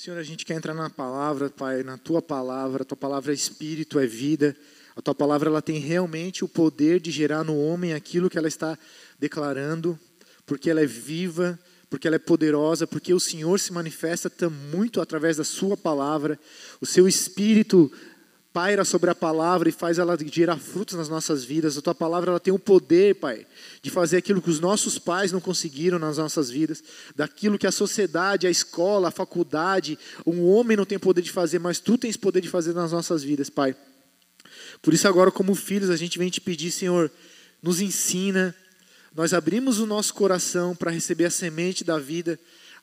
Senhor, a gente quer entrar na palavra, Pai, na tua palavra. A tua palavra é espírito, é vida. A tua palavra ela tem realmente o poder de gerar no homem aquilo que ela está declarando, porque ela é viva, porque ela é poderosa, porque o Senhor se manifesta muito através da Sua palavra. O Seu Espírito paira sobre a palavra e faz ela gerar frutos nas nossas vidas. A tua palavra ela tem o poder, Pai, de fazer aquilo que os nossos pais não conseguiram nas nossas vidas, daquilo que a sociedade, a escola, a faculdade, um homem não tem poder de fazer, mas tu tens poder de fazer nas nossas vidas, Pai. Por isso agora como filhos a gente vem te pedir, Senhor, nos ensina. Nós abrimos o nosso coração para receber a semente da vida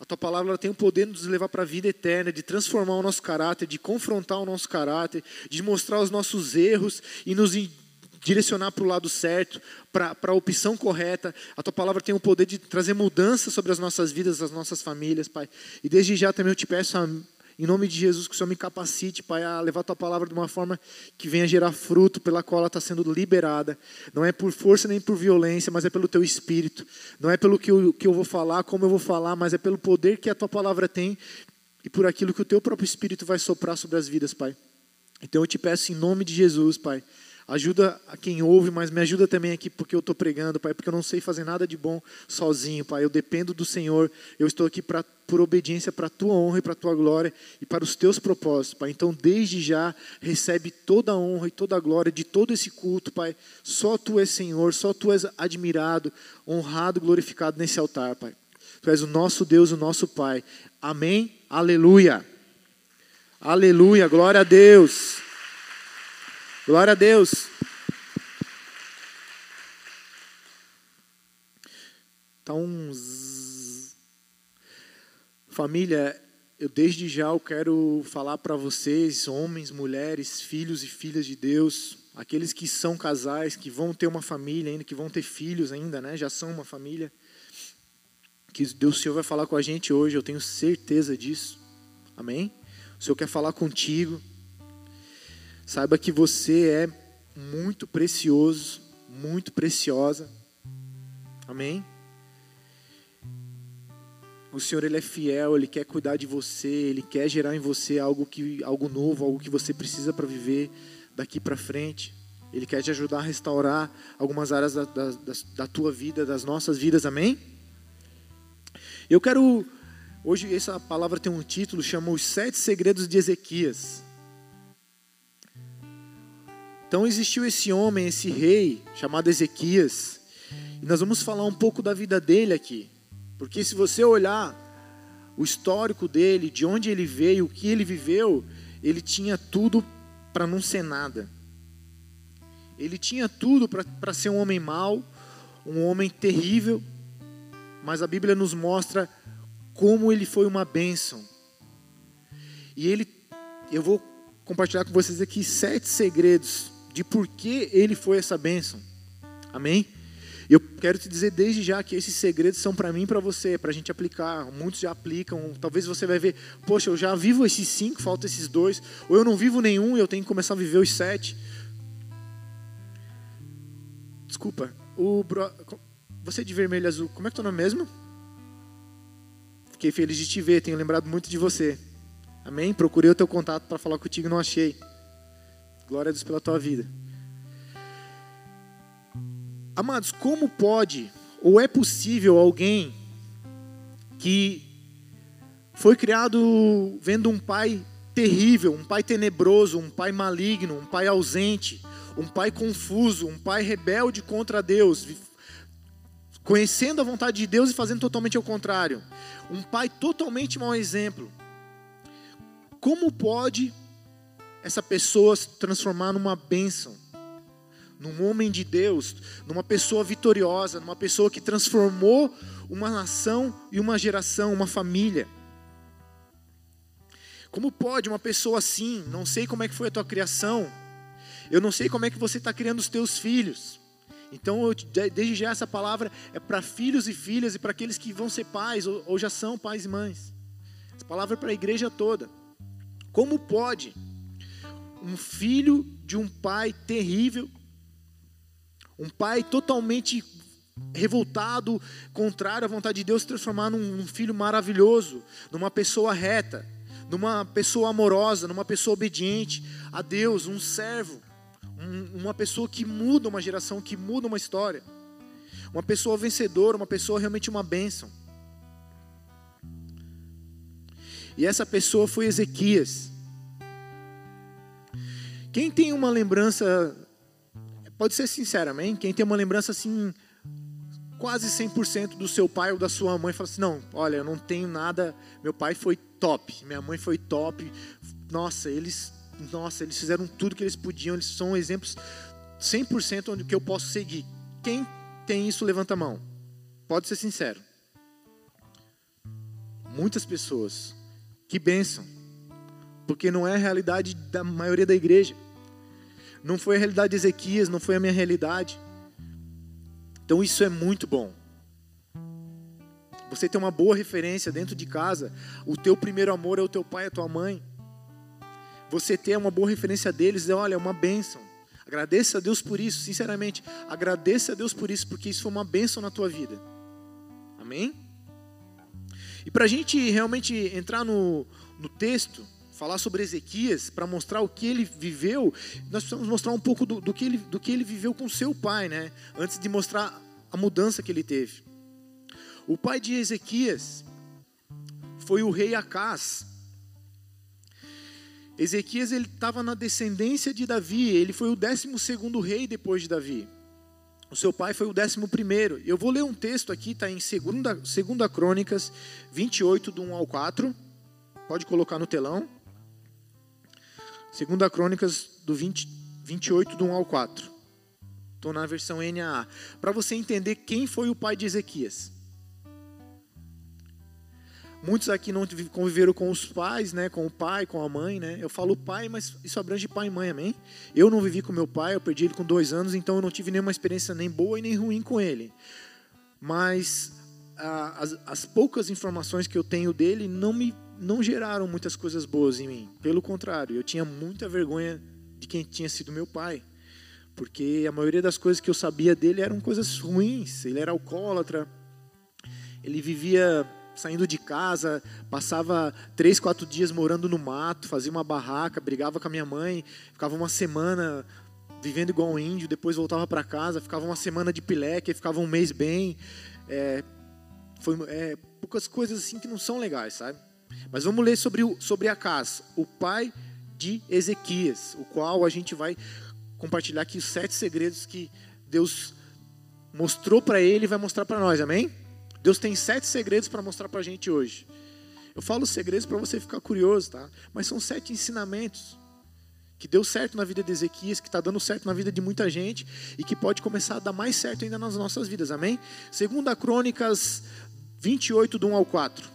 a tua palavra tem o poder de nos levar para a vida eterna, de transformar o nosso caráter, de confrontar o nosso caráter, de mostrar os nossos erros e nos direcionar para o lado certo, para a opção correta. A tua palavra tem o poder de trazer mudança sobre as nossas vidas, as nossas famílias, Pai. E desde já também eu te peço a em nome de Jesus, que o Senhor me capacite, Pai, a levar a tua palavra de uma forma que venha gerar fruto pela qual ela está sendo liberada. Não é por força nem por violência, mas é pelo teu espírito. Não é pelo que eu, que eu vou falar, como eu vou falar, mas é pelo poder que a tua palavra tem e por aquilo que o teu próprio espírito vai soprar sobre as vidas, Pai. Então eu te peço em nome de Jesus, Pai Ajuda a quem ouve, mas me ajuda também aqui porque eu estou pregando, Pai, porque eu não sei fazer nada de bom sozinho, Pai. Eu dependo do Senhor. Eu estou aqui pra, por obediência para a tua honra e para a tua glória e para os teus propósitos, Pai. Então, desde já, recebe toda a honra e toda a glória de todo esse culto, Pai. Só tu és Senhor, só tu és admirado, honrado, glorificado nesse altar, Pai. Tu és o nosso Deus, o nosso Pai. Amém? Aleluia. Aleluia. Glória a Deus. Glória a Deus. Então, família, eu desde já eu quero falar para vocês, homens, mulheres, filhos e filhas de Deus, aqueles que são casais, que vão ter uma família ainda, que vão ter filhos ainda, né? Já são uma família. Que Deus o Senhor vai falar com a gente hoje, eu tenho certeza disso. Amém? O Senhor quer falar contigo. Saiba que você é muito precioso, muito preciosa. Amém? O Senhor ele é fiel, ele quer cuidar de você, ele quer gerar em você algo que algo novo, algo que você precisa para viver daqui para frente. Ele quer te ajudar a restaurar algumas áreas da, da, da tua vida, das nossas vidas. Amém? Eu quero hoje essa palavra tem um título chama os sete segredos de Ezequias. Então existiu esse homem, esse rei, chamado Ezequias, e nós vamos falar um pouco da vida dele aqui. Porque se você olhar o histórico dele, de onde ele veio, o que ele viveu, ele tinha tudo para não ser nada. Ele tinha tudo para ser um homem mau, um homem terrível, mas a Bíblia nos mostra como ele foi uma bênção. E ele, eu vou compartilhar com vocês aqui sete segredos de por que ele foi essa bênção. Amém? Eu quero te dizer desde já que esses segredos são para mim e para você, para a gente aplicar. Muitos já aplicam. Talvez você vai ver, poxa, eu já vivo esses cinco, falta esses dois. Ou eu não vivo nenhum e eu tenho que começar a viver os sete. Desculpa. O bro... Você de vermelho e azul, como é que é o nome mesmo? Fiquei feliz de te ver, tenho lembrado muito de você. Amém? Procurei o teu contato para falar contigo, não achei. Glória a Deus pela tua vida. Amados, como pode ou é possível alguém que foi criado vendo um pai terrível, um pai tenebroso, um pai maligno, um pai ausente, um pai confuso, um pai rebelde contra Deus, conhecendo a vontade de Deus e fazendo totalmente ao contrário, um pai totalmente mau exemplo. Como pode essa pessoa se transformar numa bênção, num homem de Deus, numa pessoa vitoriosa, numa pessoa que transformou uma nação e uma geração, uma família. Como pode uma pessoa assim? Não sei como é que foi a tua criação. Eu não sei como é que você está criando os teus filhos. Então, eu, desde já essa palavra é para filhos e filhas e para aqueles que vão ser pais ou, ou já são pais e mães. Essa palavra é para a igreja toda. Como pode um filho de um pai terrível, um pai totalmente revoltado, contrário à vontade de Deus, se transformar num, filho maravilhoso, numa pessoa reta, numa pessoa amorosa, numa pessoa obediente a Deus, um servo, um, uma pessoa que muda uma geração, que muda uma história, uma pessoa vencedora, uma pessoa realmente uma bênção. E essa pessoa foi Ezequias. Quem tem uma lembrança, pode ser sincero, amém? Quem tem uma lembrança assim, quase 100% do seu pai ou da sua mãe, fala assim: não, olha, eu não tenho nada, meu pai foi top, minha mãe foi top, nossa, eles, nossa, eles fizeram tudo que eles podiam, eles são exemplos 100% onde que eu posso seguir. Quem tem isso, levanta a mão. Pode ser sincero. Muitas pessoas. Que bênção. Porque não é a realidade da maioria da igreja. Não foi a realidade de Ezequias, não foi a minha realidade. Então isso é muito bom. Você tem uma boa referência dentro de casa. O teu primeiro amor é o teu pai a tua mãe. Você ter uma boa referência deles, é, olha, é uma bênção. Agradeça a Deus por isso, sinceramente. Agradeça a Deus por isso, porque isso foi uma bênção na tua vida. Amém? E para a gente realmente entrar no, no texto, falar sobre Ezequias, para mostrar o que ele viveu, nós precisamos mostrar um pouco do, do, que ele, do que ele viveu com seu pai, né? Antes de mostrar a mudança que ele teve. O pai de Ezequias foi o rei Acás. Ezequias ele estava na descendência de Davi, ele foi o décimo segundo rei depois de Davi. O seu pai foi o décimo primeiro. Eu vou ler um texto aqui, está em segunda, segunda Crônicas 28, do 1 ao 4. Pode colocar no telão. Segunda Crônicas do 20, 28, do 1 ao 4. Estou na versão NAA. Para você entender quem foi o pai de Ezequias. Muitos aqui não conviveram com os pais, né, com o pai, com a mãe, né? Eu falo pai, mas isso abrange pai e mãe, amém? Eu não vivi com meu pai, eu perdi ele com dois anos, então eu não tive nenhuma experiência nem boa e nem ruim com ele. Mas a, as, as poucas informações que eu tenho dele não me não geraram muitas coisas boas em mim. Pelo contrário, eu tinha muita vergonha de quem tinha sido meu pai, porque a maioria das coisas que eu sabia dele eram coisas ruins. Ele era alcoólatra, ele vivia saindo de casa, passava três, quatro dias morando no mato, fazia uma barraca, brigava com a minha mãe, ficava uma semana vivendo igual um índio, depois voltava para casa, ficava uma semana de pileque, ficava um mês bem. É, foi é, poucas coisas assim que não são legais, sabe? Mas vamos ler sobre, o, sobre Acas, o pai de Ezequias, o qual a gente vai compartilhar aqui os sete segredos que Deus mostrou para ele e vai mostrar para nós, amém? Deus tem sete segredos para mostrar para a gente hoje. Eu falo segredos para você ficar curioso, tá? Mas são sete ensinamentos que deu certo na vida de Ezequias, que está dando certo na vida de muita gente e que pode começar a dar mais certo ainda nas nossas vidas, amém? Segunda Crônicas 28, do 1 ao 4.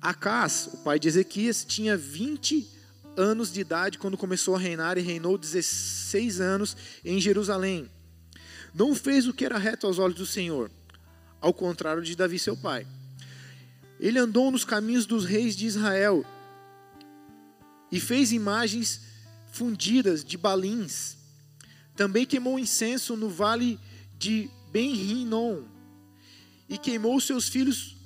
Acás, o pai de Ezequias, tinha 20 anos de idade quando começou a reinar e reinou 16 anos em Jerusalém. Não fez o que era reto aos olhos do Senhor ao contrário de Davi, seu pai. Ele andou nos caminhos dos reis de Israel e fez imagens fundidas de balins. Também queimou incenso no vale de Ben-Rinom e queimou seus filhos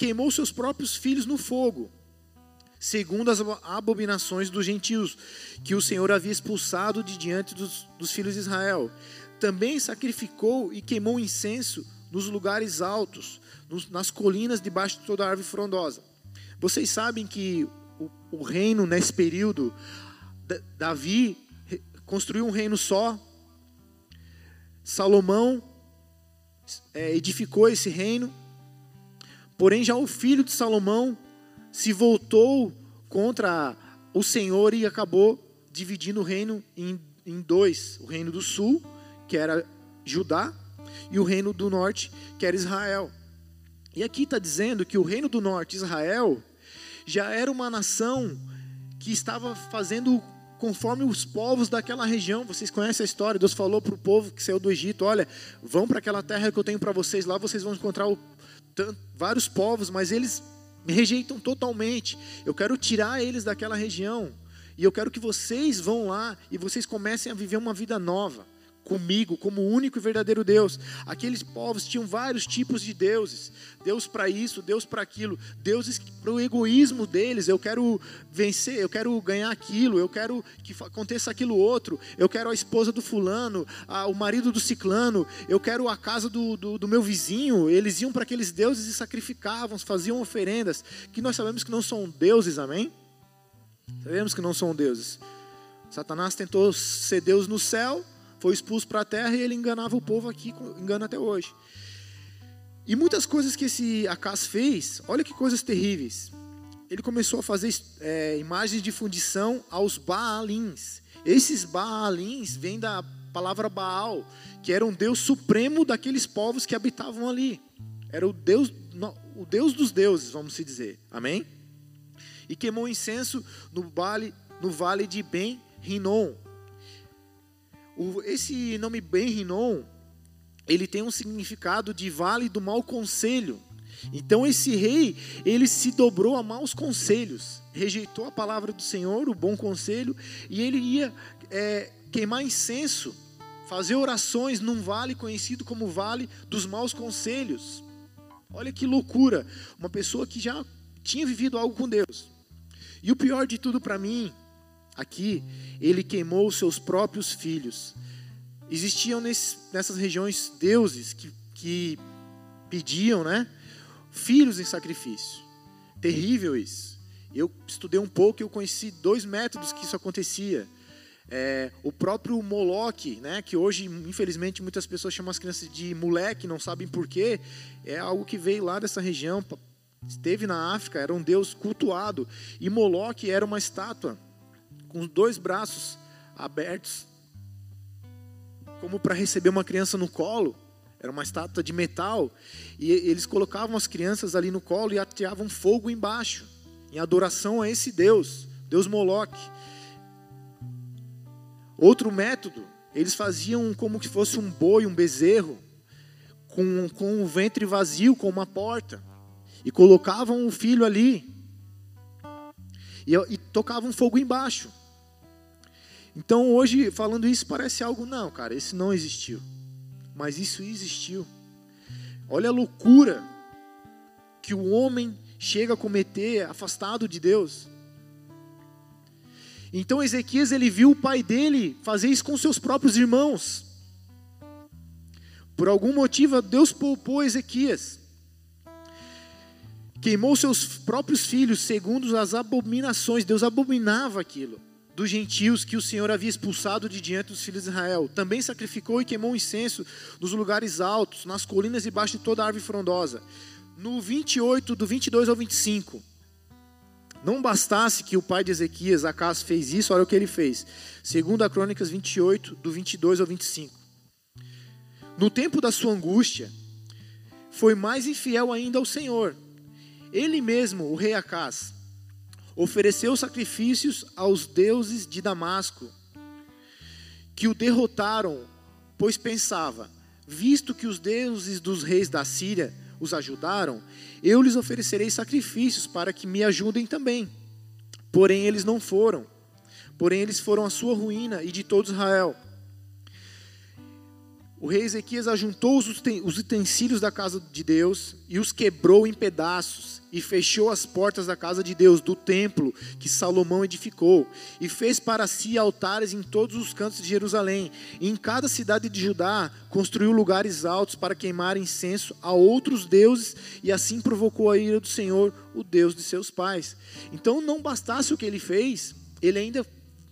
queimou seus próprios filhos no fogo, segundo as abominações dos gentios que o Senhor havia expulsado de diante dos, dos filhos de Israel. Também sacrificou e queimou incenso nos lugares altos, nos, nas colinas debaixo de toda árvore frondosa. Vocês sabem que o, o reino nesse período, Davi construiu um reino só, Salomão é, edificou esse reino, porém já o filho de Salomão se voltou contra o Senhor e acabou dividindo o reino em, em dois: o reino do sul, que era Judá, e o reino do norte, que era Israel. E aqui está dizendo que o reino do norte, Israel, já era uma nação que estava fazendo conforme os povos daquela região. Vocês conhecem a história? Deus falou para o povo que saiu do Egito: olha, vão para aquela terra que eu tenho para vocês, lá vocês vão encontrar o, vários povos, mas eles me rejeitam totalmente. Eu quero tirar eles daquela região. E eu quero que vocês vão lá e vocês comecem a viver uma vida nova comigo como o único e verdadeiro Deus. Aqueles povos tinham vários tipos de deuses. Deus para isso, Deus para aquilo, deuses para o egoísmo deles. Eu quero vencer, eu quero ganhar aquilo, eu quero que aconteça aquilo outro, eu quero a esposa do fulano, a, o marido do ciclano, eu quero a casa do, do, do meu vizinho. Eles iam para aqueles deuses e sacrificavam, faziam oferendas, que nós sabemos que não são deuses, amém? Sabemos que não são deuses. Satanás tentou ser Deus no céu, foi expulso para a terra e ele enganava o povo aqui, engana até hoje. E muitas coisas que esse Acas fez, olha que coisas terríveis. Ele começou a fazer é, imagens de fundição aos Baalins. Esses Baalins vêm da palavra Baal, que era um deus supremo daqueles povos que habitavam ali. Era o deus, o deus dos deuses, vamos se dizer. Amém? E queimou incenso no vale, no vale de Ben Rinon. Esse nome Ben Rinon, ele tem um significado de vale do mau conselho. Então esse rei, ele se dobrou a maus conselhos, rejeitou a palavra do Senhor, o bom conselho, e ele ia é, queimar incenso, fazer orações num vale conhecido como Vale dos Maus Conselhos. Olha que loucura, uma pessoa que já tinha vivido algo com Deus. E o pior de tudo para mim aqui, ele queimou os seus próprios filhos. Existiam nesse, nessas regiões deuses que, que pediam, né, filhos em sacrifício. Terrível isso. Eu estudei um pouco e eu conheci dois métodos que isso acontecia. É, o próprio Moloque, né, que hoje, infelizmente, muitas pessoas chamam as crianças de moleque, não sabem porquê, é algo que veio lá dessa região, esteve na África, era um deus cultuado. E Moloque era uma estátua com os dois braços abertos, como para receber uma criança no colo. Era uma estátua de metal. E eles colocavam as crianças ali no colo e ateavam fogo embaixo, em adoração a esse Deus, Deus Moloque. Outro método, eles faziam como se fosse um boi, um bezerro, com, com o ventre vazio, com uma porta, e colocavam o filho ali, e, e tocavam fogo embaixo. Então hoje, falando isso, parece algo, não, cara, isso não existiu. Mas isso existiu. Olha a loucura que o homem chega a cometer afastado de Deus. Então Ezequias ele viu o pai dele fazer isso com seus próprios irmãos. Por algum motivo Deus poupou Ezequias. Queimou seus próprios filhos segundo as abominações. Deus abominava aquilo dos gentios que o Senhor havia expulsado de diante dos filhos de Israel. Também sacrificou e queimou incenso nos lugares altos, nas colinas e debaixo de toda árvore frondosa. No 28, do 22 ao 25. Não bastasse que o pai de Ezequias, Acas, fez isso, olha o que ele fez. Segundo a Crônicas 28, do 22 ao 25. No tempo da sua angústia, foi mais infiel ainda ao Senhor. Ele mesmo, o rei Acas, ofereceu sacrifícios aos deuses de Damasco, que o derrotaram, pois pensava: visto que os deuses dos reis da Síria os ajudaram, eu lhes oferecerei sacrifícios para que me ajudem também. Porém, eles não foram. Porém, eles foram a sua ruína e de todo Israel. O rei Ezequias ajuntou os utensílios da casa de Deus e os quebrou em pedaços e fechou as portas da casa de Deus, do templo que Salomão edificou, e fez para si altares em todos os cantos de Jerusalém. E em cada cidade de Judá construiu lugares altos para queimar incenso a outros deuses, e assim provocou a ira do Senhor, o Deus de seus pais. Então não bastasse o que ele fez, ele ainda,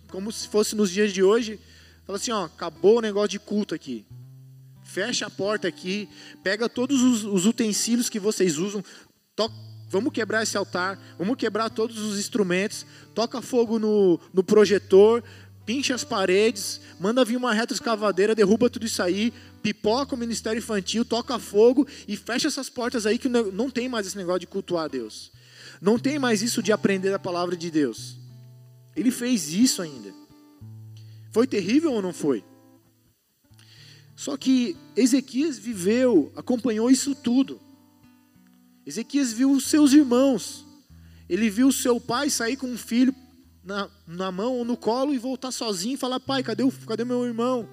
como se fosse nos dias de hoje, falou assim: ó, acabou o negócio de culto aqui. Fecha a porta aqui, pega todos os, os utensílios que vocês usam, toca Vamos quebrar esse altar, vamos quebrar todos os instrumentos, toca fogo no, no projetor, pincha as paredes, manda vir uma retroescavadeira, derruba tudo isso aí, pipoca o ministério infantil, toca fogo e fecha essas portas aí que não tem mais esse negócio de cultuar a Deus. Não tem mais isso de aprender a palavra de Deus. Ele fez isso ainda. Foi terrível ou não foi? Só que Ezequias viveu, acompanhou isso tudo. Ezequias viu os seus irmãos. Ele viu seu pai sair com um filho na, na mão ou no colo e voltar sozinho e falar: Pai, cadê, o, cadê meu irmão?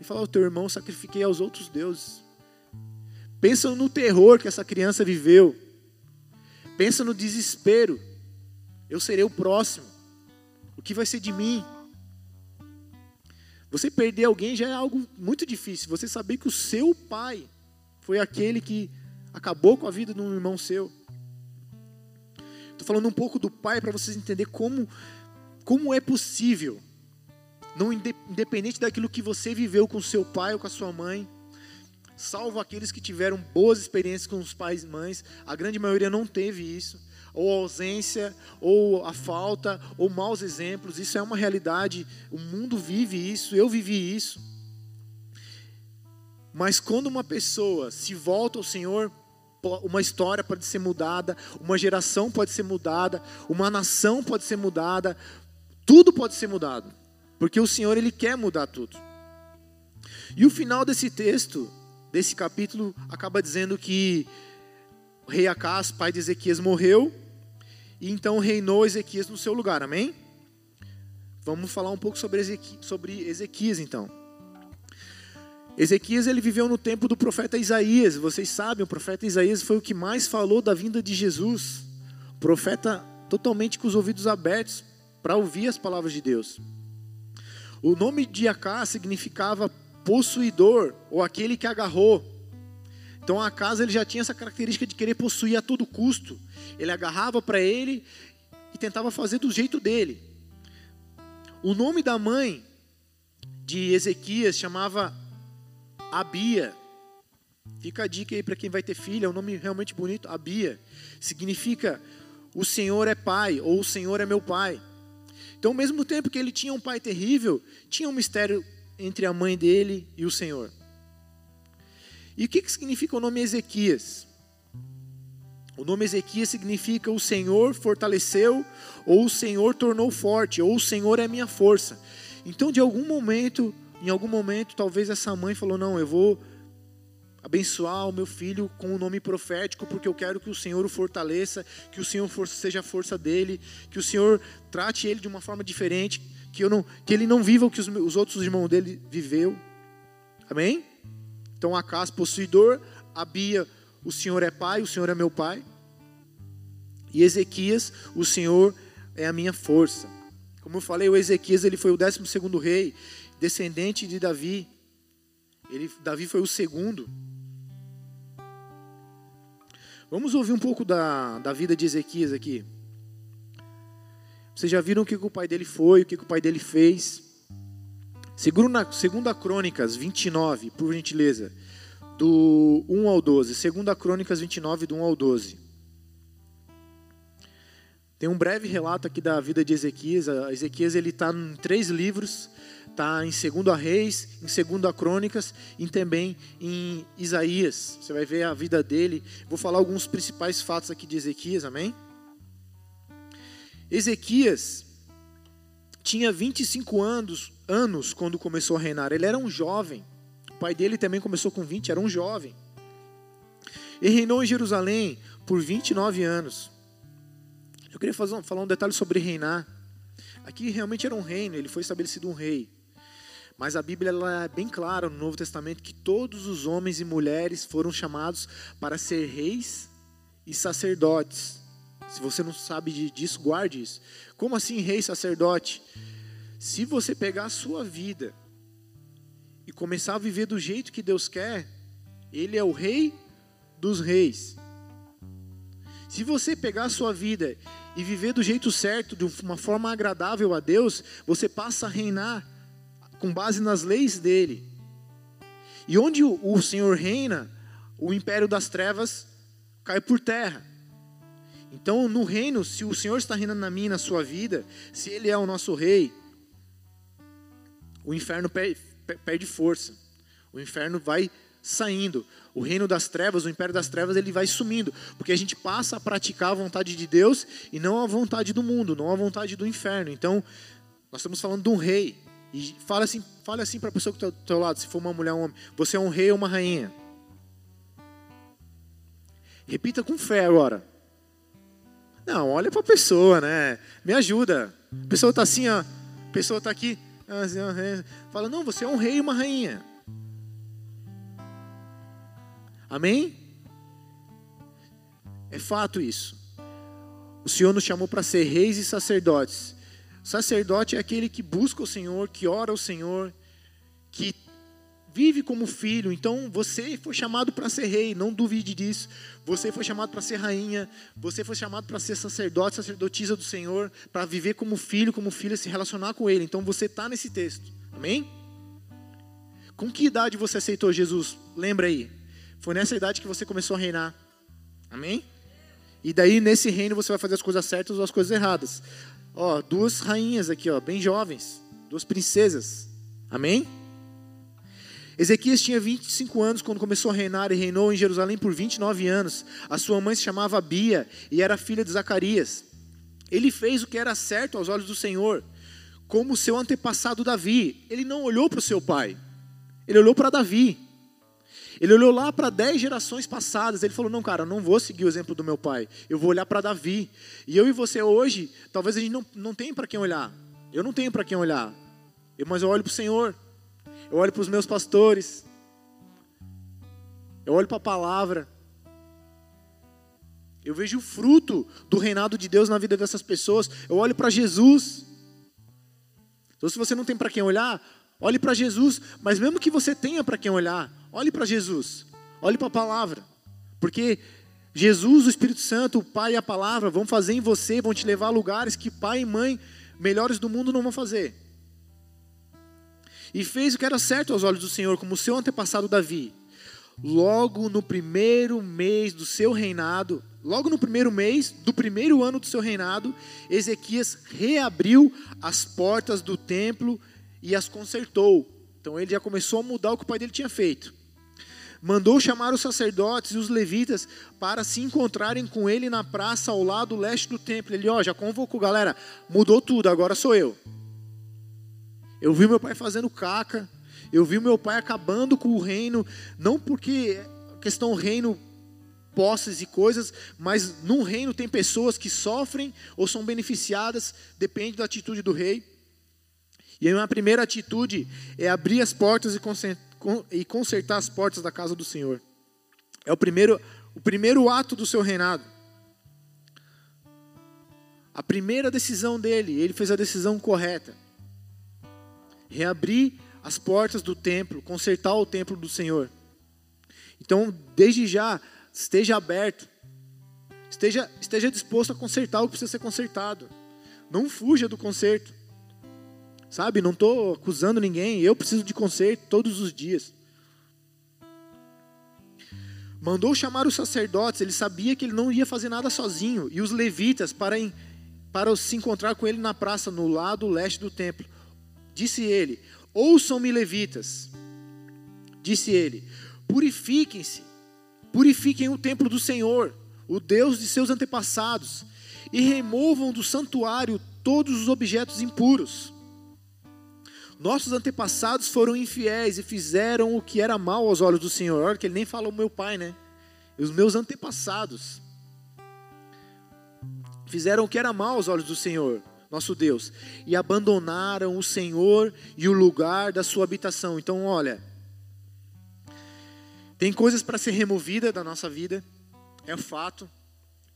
e falar: O teu irmão sacrifiquei aos outros deuses. Pensa no terror que essa criança viveu. Pensa no desespero. Eu serei o próximo. O que vai ser de mim? Você perder alguém já é algo muito difícil. Você saber que o seu pai foi aquele que acabou com a vida de um irmão seu. Estou falando um pouco do pai para vocês entenderem como, como é possível, não independente daquilo que você viveu com seu pai ou com a sua mãe, salvo aqueles que tiveram boas experiências com os pais e mães, a grande maioria não teve isso, ou a ausência, ou a falta, ou maus exemplos, isso é uma realidade, o mundo vive isso, eu vivi isso. Mas quando uma pessoa se volta ao Senhor, uma história pode ser mudada, uma geração pode ser mudada, uma nação pode ser mudada, tudo pode ser mudado, porque o Senhor ele quer mudar tudo. E o final desse texto, desse capítulo, acaba dizendo que o rei Acas, pai de Ezequias, morreu, e então reinou Ezequias no seu lugar, amém? Vamos falar um pouco sobre Ezequias, sobre Ezequias então. Ezequias ele viveu no tempo do profeta Isaías. Vocês sabem, o profeta Isaías foi o que mais falou da vinda de Jesus. O profeta totalmente com os ouvidos abertos para ouvir as palavras de Deus. O nome de Acá significava possuidor ou aquele que agarrou. Então a casa ele já tinha essa característica de querer possuir a todo custo. Ele agarrava para ele e tentava fazer do jeito dele. O nome da mãe de Ezequias chamava Abia. Fica a dica aí para quem vai ter filho, é um nome realmente bonito. Abia significa o Senhor é pai ou o Senhor é meu pai. Então, ao mesmo tempo que ele tinha um pai terrível, tinha um mistério entre a mãe dele e o Senhor. E o que, que significa o nome Ezequias? O nome Ezequias significa o Senhor fortaleceu, ou o Senhor tornou forte, ou o Senhor é minha força. Então, de algum momento, em algum momento, talvez essa mãe falou: Não, eu vou abençoar o meu filho com o um nome profético, porque eu quero que o Senhor o fortaleça, que o Senhor seja a força dele, que o Senhor trate ele de uma forma diferente, que, eu não, que ele não viva o que os, os outros irmãos dele viveu. Amém? Então, Acas, possuidor, Abia, o Senhor é pai, o Senhor é meu pai. E Ezequias, o Senhor é a minha força. Como eu falei, o Ezequias ele foi o 12 segundo rei descendente de Davi. Ele, Davi foi o segundo. Vamos ouvir um pouco da, da vida de Ezequias aqui. Vocês já viram o que, que o pai dele foi, o que, que o pai dele fez. Segunda, segunda Crônicas 29, por gentileza, do 1 ao 12. Segunda Crônicas 29, do 1 ao 12. Tem um breve relato aqui da vida de Ezequias. Ezequias ele está em três livros está em 2 Reis, em 2 Crônicas e também em Isaías. Você vai ver a vida dele. Vou falar alguns principais fatos aqui de Ezequias, amém? Ezequias tinha 25 anos, anos quando começou a reinar. Ele era um jovem. O pai dele também começou com 20, era um jovem. Ele reinou em Jerusalém por 29 anos. Eu queria fazer, falar um detalhe sobre reinar. Aqui realmente era um reino, ele foi estabelecido um rei. Mas a Bíblia é bem clara no Novo Testamento que todos os homens e mulheres foram chamados para ser reis e sacerdotes. Se você não sabe disso, guarde isso. Como assim rei e sacerdote? Se você pegar a sua vida e começar a viver do jeito que Deus quer, Ele é o rei dos reis. Se você pegar a sua vida e viver do jeito certo, de uma forma agradável a Deus, você passa a reinar com base nas leis dele. E onde o Senhor reina, o império das trevas cai por terra. Então, no reino, se o Senhor está reinando na minha, na sua vida, se Ele é o nosso rei, o inferno perde força. O inferno vai saindo. O reino das trevas, o império das trevas, ele vai sumindo, porque a gente passa a praticar a vontade de Deus e não a vontade do mundo, não a vontade do inferno. Então, nós estamos falando de um rei. E fala assim, fale assim para a pessoa que está do teu lado, se for uma mulher ou um homem, você é um rei ou uma rainha. Repita com fé agora. Não, olha para a pessoa, né? Me ajuda. A pessoa está assim, ó. A pessoa está aqui. Assim, fala, não, você é um rei e uma rainha. Amém? É fato isso. O Senhor nos chamou para ser reis e sacerdotes. Sacerdote é aquele que busca o Senhor, que ora ao Senhor, que vive como filho. Então você foi chamado para ser rei, não duvide disso. Você foi chamado para ser rainha, você foi chamado para ser sacerdote, sacerdotisa do Senhor, para viver como filho, como filha, se relacionar com Ele. Então você está nesse texto. Amém? Com que idade você aceitou Jesus? Lembra aí. Foi nessa idade que você começou a reinar. Amém? E daí nesse reino você vai fazer as coisas certas ou as coisas erradas. Ó, duas rainhas aqui, ó, bem jovens, duas princesas. Amém? Ezequias tinha 25 anos quando começou a reinar e reinou em Jerusalém por 29 anos. A sua mãe se chamava Bia e era filha de Zacarias. Ele fez o que era certo aos olhos do Senhor, como seu antepassado Davi. Ele não olhou para o seu pai, ele olhou para Davi. Ele olhou lá para dez gerações passadas. Ele falou: Não, cara, não vou seguir o exemplo do meu pai. Eu vou olhar para Davi. E eu e você hoje, talvez a gente não, não tenha para quem olhar. Eu não tenho para quem olhar. Eu, mas eu olho para o Senhor. Eu olho para os meus pastores. Eu olho para a palavra. Eu vejo o fruto do reinado de Deus na vida dessas pessoas. Eu olho para Jesus. Então, se você não tem para quem olhar, olhe para Jesus. Mas mesmo que você tenha para quem olhar, olhe para Jesus. Olhe para a palavra. Porque Jesus, o Espírito Santo, o Pai e a palavra vão fazer em você, vão te levar a lugares que pai e mãe melhores do mundo não vão fazer e fez o que era certo aos olhos do Senhor, como seu antepassado Davi. Logo no primeiro mês do seu reinado, logo no primeiro mês do primeiro ano do seu reinado, Ezequias reabriu as portas do templo e as consertou. Então ele já começou a mudar o que o pai dele tinha feito. Mandou chamar os sacerdotes e os levitas para se encontrarem com ele na praça ao lado leste do templo. Ele, ó, já convocou, galera, mudou tudo, agora sou eu. Eu vi meu pai fazendo caca. Eu vi meu pai acabando com o reino, não porque questão reino posses e coisas, mas num reino tem pessoas que sofrem ou são beneficiadas, depende da atitude do rei. E a minha primeira atitude é abrir as portas e consertar as portas da casa do Senhor. É o primeiro, o primeiro ato do seu reinado. A primeira decisão dele, ele fez a decisão correta reabrir as portas do templo, consertar o templo do Senhor. Então, desde já, esteja aberto, esteja, esteja disposto a consertar o que precisa ser consertado. Não fuja do conserto. Sabe, não estou acusando ninguém, eu preciso de conserto todos os dias. Mandou chamar os sacerdotes, ele sabia que ele não ia fazer nada sozinho, e os levitas para, para se encontrar com ele na praça, no lado leste do templo. Disse ele: Ouçam-me, levitas. Disse ele: Purifiquem-se, purifiquem o templo do Senhor, o Deus de seus antepassados, e removam do santuário todos os objetos impuros. Nossos antepassados foram infiéis e fizeram o que era mal aos olhos do Senhor. Olha que ele nem falou meu pai, né? Os meus antepassados fizeram o que era mal aos olhos do Senhor nosso Deus, e abandonaram o Senhor e o lugar da sua habitação. Então, olha, tem coisas para ser removida da nossa vida, é um fato.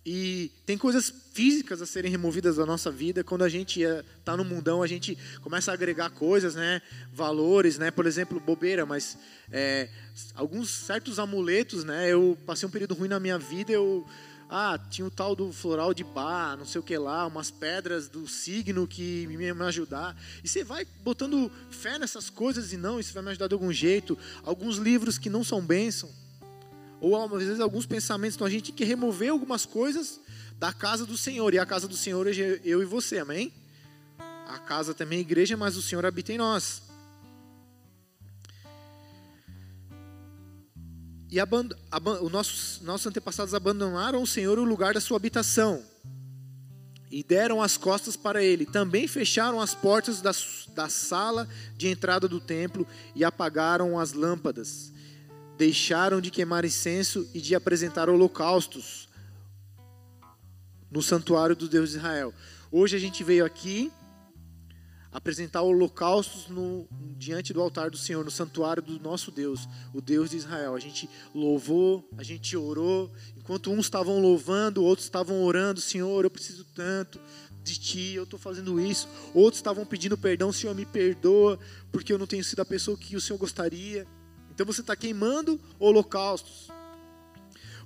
E tem coisas físicas a serem removidas da nossa vida. Quando a gente está no mundão, a gente começa a agregar coisas, né? valores, né? por exemplo, bobeira, mas é, alguns certos amuletos. Né? Eu passei um período ruim na minha vida, eu ah, tinha o tal do floral de bar, não sei o que lá, umas pedras do signo que me, ajudar. E você vai botando fé nessas coisas e não, isso vai me ajudar de algum jeito. Alguns livros que não são bênção. Ou às vezes alguns pensamentos. Então a gente tem que remover algumas coisas da casa do Senhor. E a casa do Senhor é eu e você, amém? A casa também é igreja, mas o Senhor habita em nós. E os nossos, nossos antepassados abandonaram o Senhor o lugar da sua habitação e deram as costas para ele. Também fecharam as portas da, da sala de entrada do templo e apagaram as lâmpadas. Deixaram de queimar incenso e de apresentar holocaustos no santuário do Deus de Israel. Hoje a gente veio aqui, apresentar holocaustos no, diante do altar do Senhor, no santuário do nosso Deus, o Deus de Israel. A gente louvou, a gente orou, enquanto uns estavam louvando, outros estavam orando, Senhor, eu preciso tanto de Ti, eu estou fazendo isso. Outros estavam pedindo perdão, Senhor, me perdoa, porque eu não tenho sido a pessoa que o Senhor gostaria. Então você está queimando holocaustos.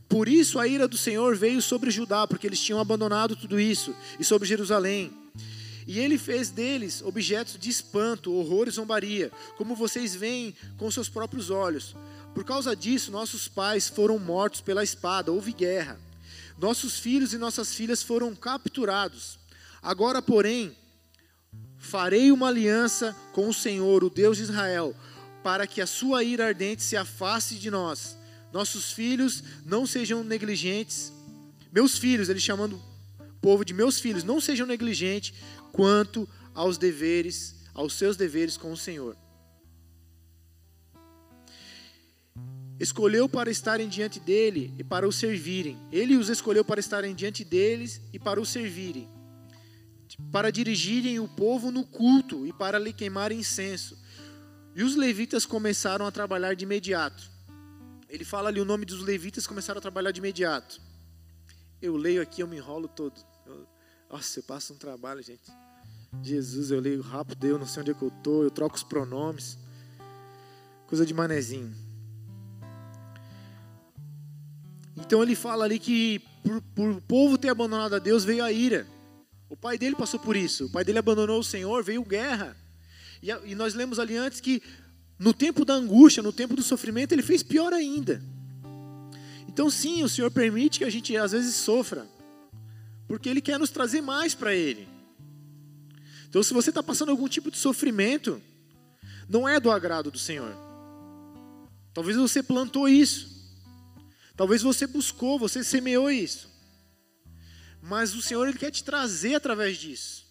Por isso a ira do Senhor veio sobre Judá, porque eles tinham abandonado tudo isso, e sobre Jerusalém. E ele fez deles objetos de espanto, horror e zombaria, como vocês veem com seus próprios olhos. Por causa disso, nossos pais foram mortos pela espada, houve guerra. Nossos filhos e nossas filhas foram capturados. Agora, porém, farei uma aliança com o Senhor, o Deus de Israel, para que a sua ira ardente se afaste de nós. Nossos filhos não sejam negligentes. Meus filhos, ele chamando o povo de meus filhos, não sejam negligentes quanto aos deveres, aos seus deveres com o Senhor. Escolheu para estarem diante dele e para o servirem. Ele os escolheu para estarem diante deles e para o servirem. Para dirigirem o povo no culto e para lhe queimar incenso. E os levitas começaram a trabalhar de imediato. Ele fala ali o nome dos levitas começaram a trabalhar de imediato. Eu leio aqui, eu me enrolo todo. Eu, nossa, eu passo um trabalho, gente. Jesus, eu leio rápido, eu não sei onde é que eu estou, eu troco os pronomes. Coisa de manezinho. Então ele fala ali que por, por o povo ter abandonado a Deus veio a ira. O pai dele passou por isso. O pai dele abandonou o Senhor, veio guerra. E, e nós lemos ali antes que no tempo da angústia, no tempo do sofrimento, ele fez pior ainda. Então, sim, o Senhor permite que a gente às vezes sofra, porque Ele quer nos trazer mais para Ele. Então, se você está passando algum tipo de sofrimento, não é do agrado do Senhor. Talvez você plantou isso. Talvez você buscou, você semeou isso. Mas o Senhor ele quer te trazer através disso.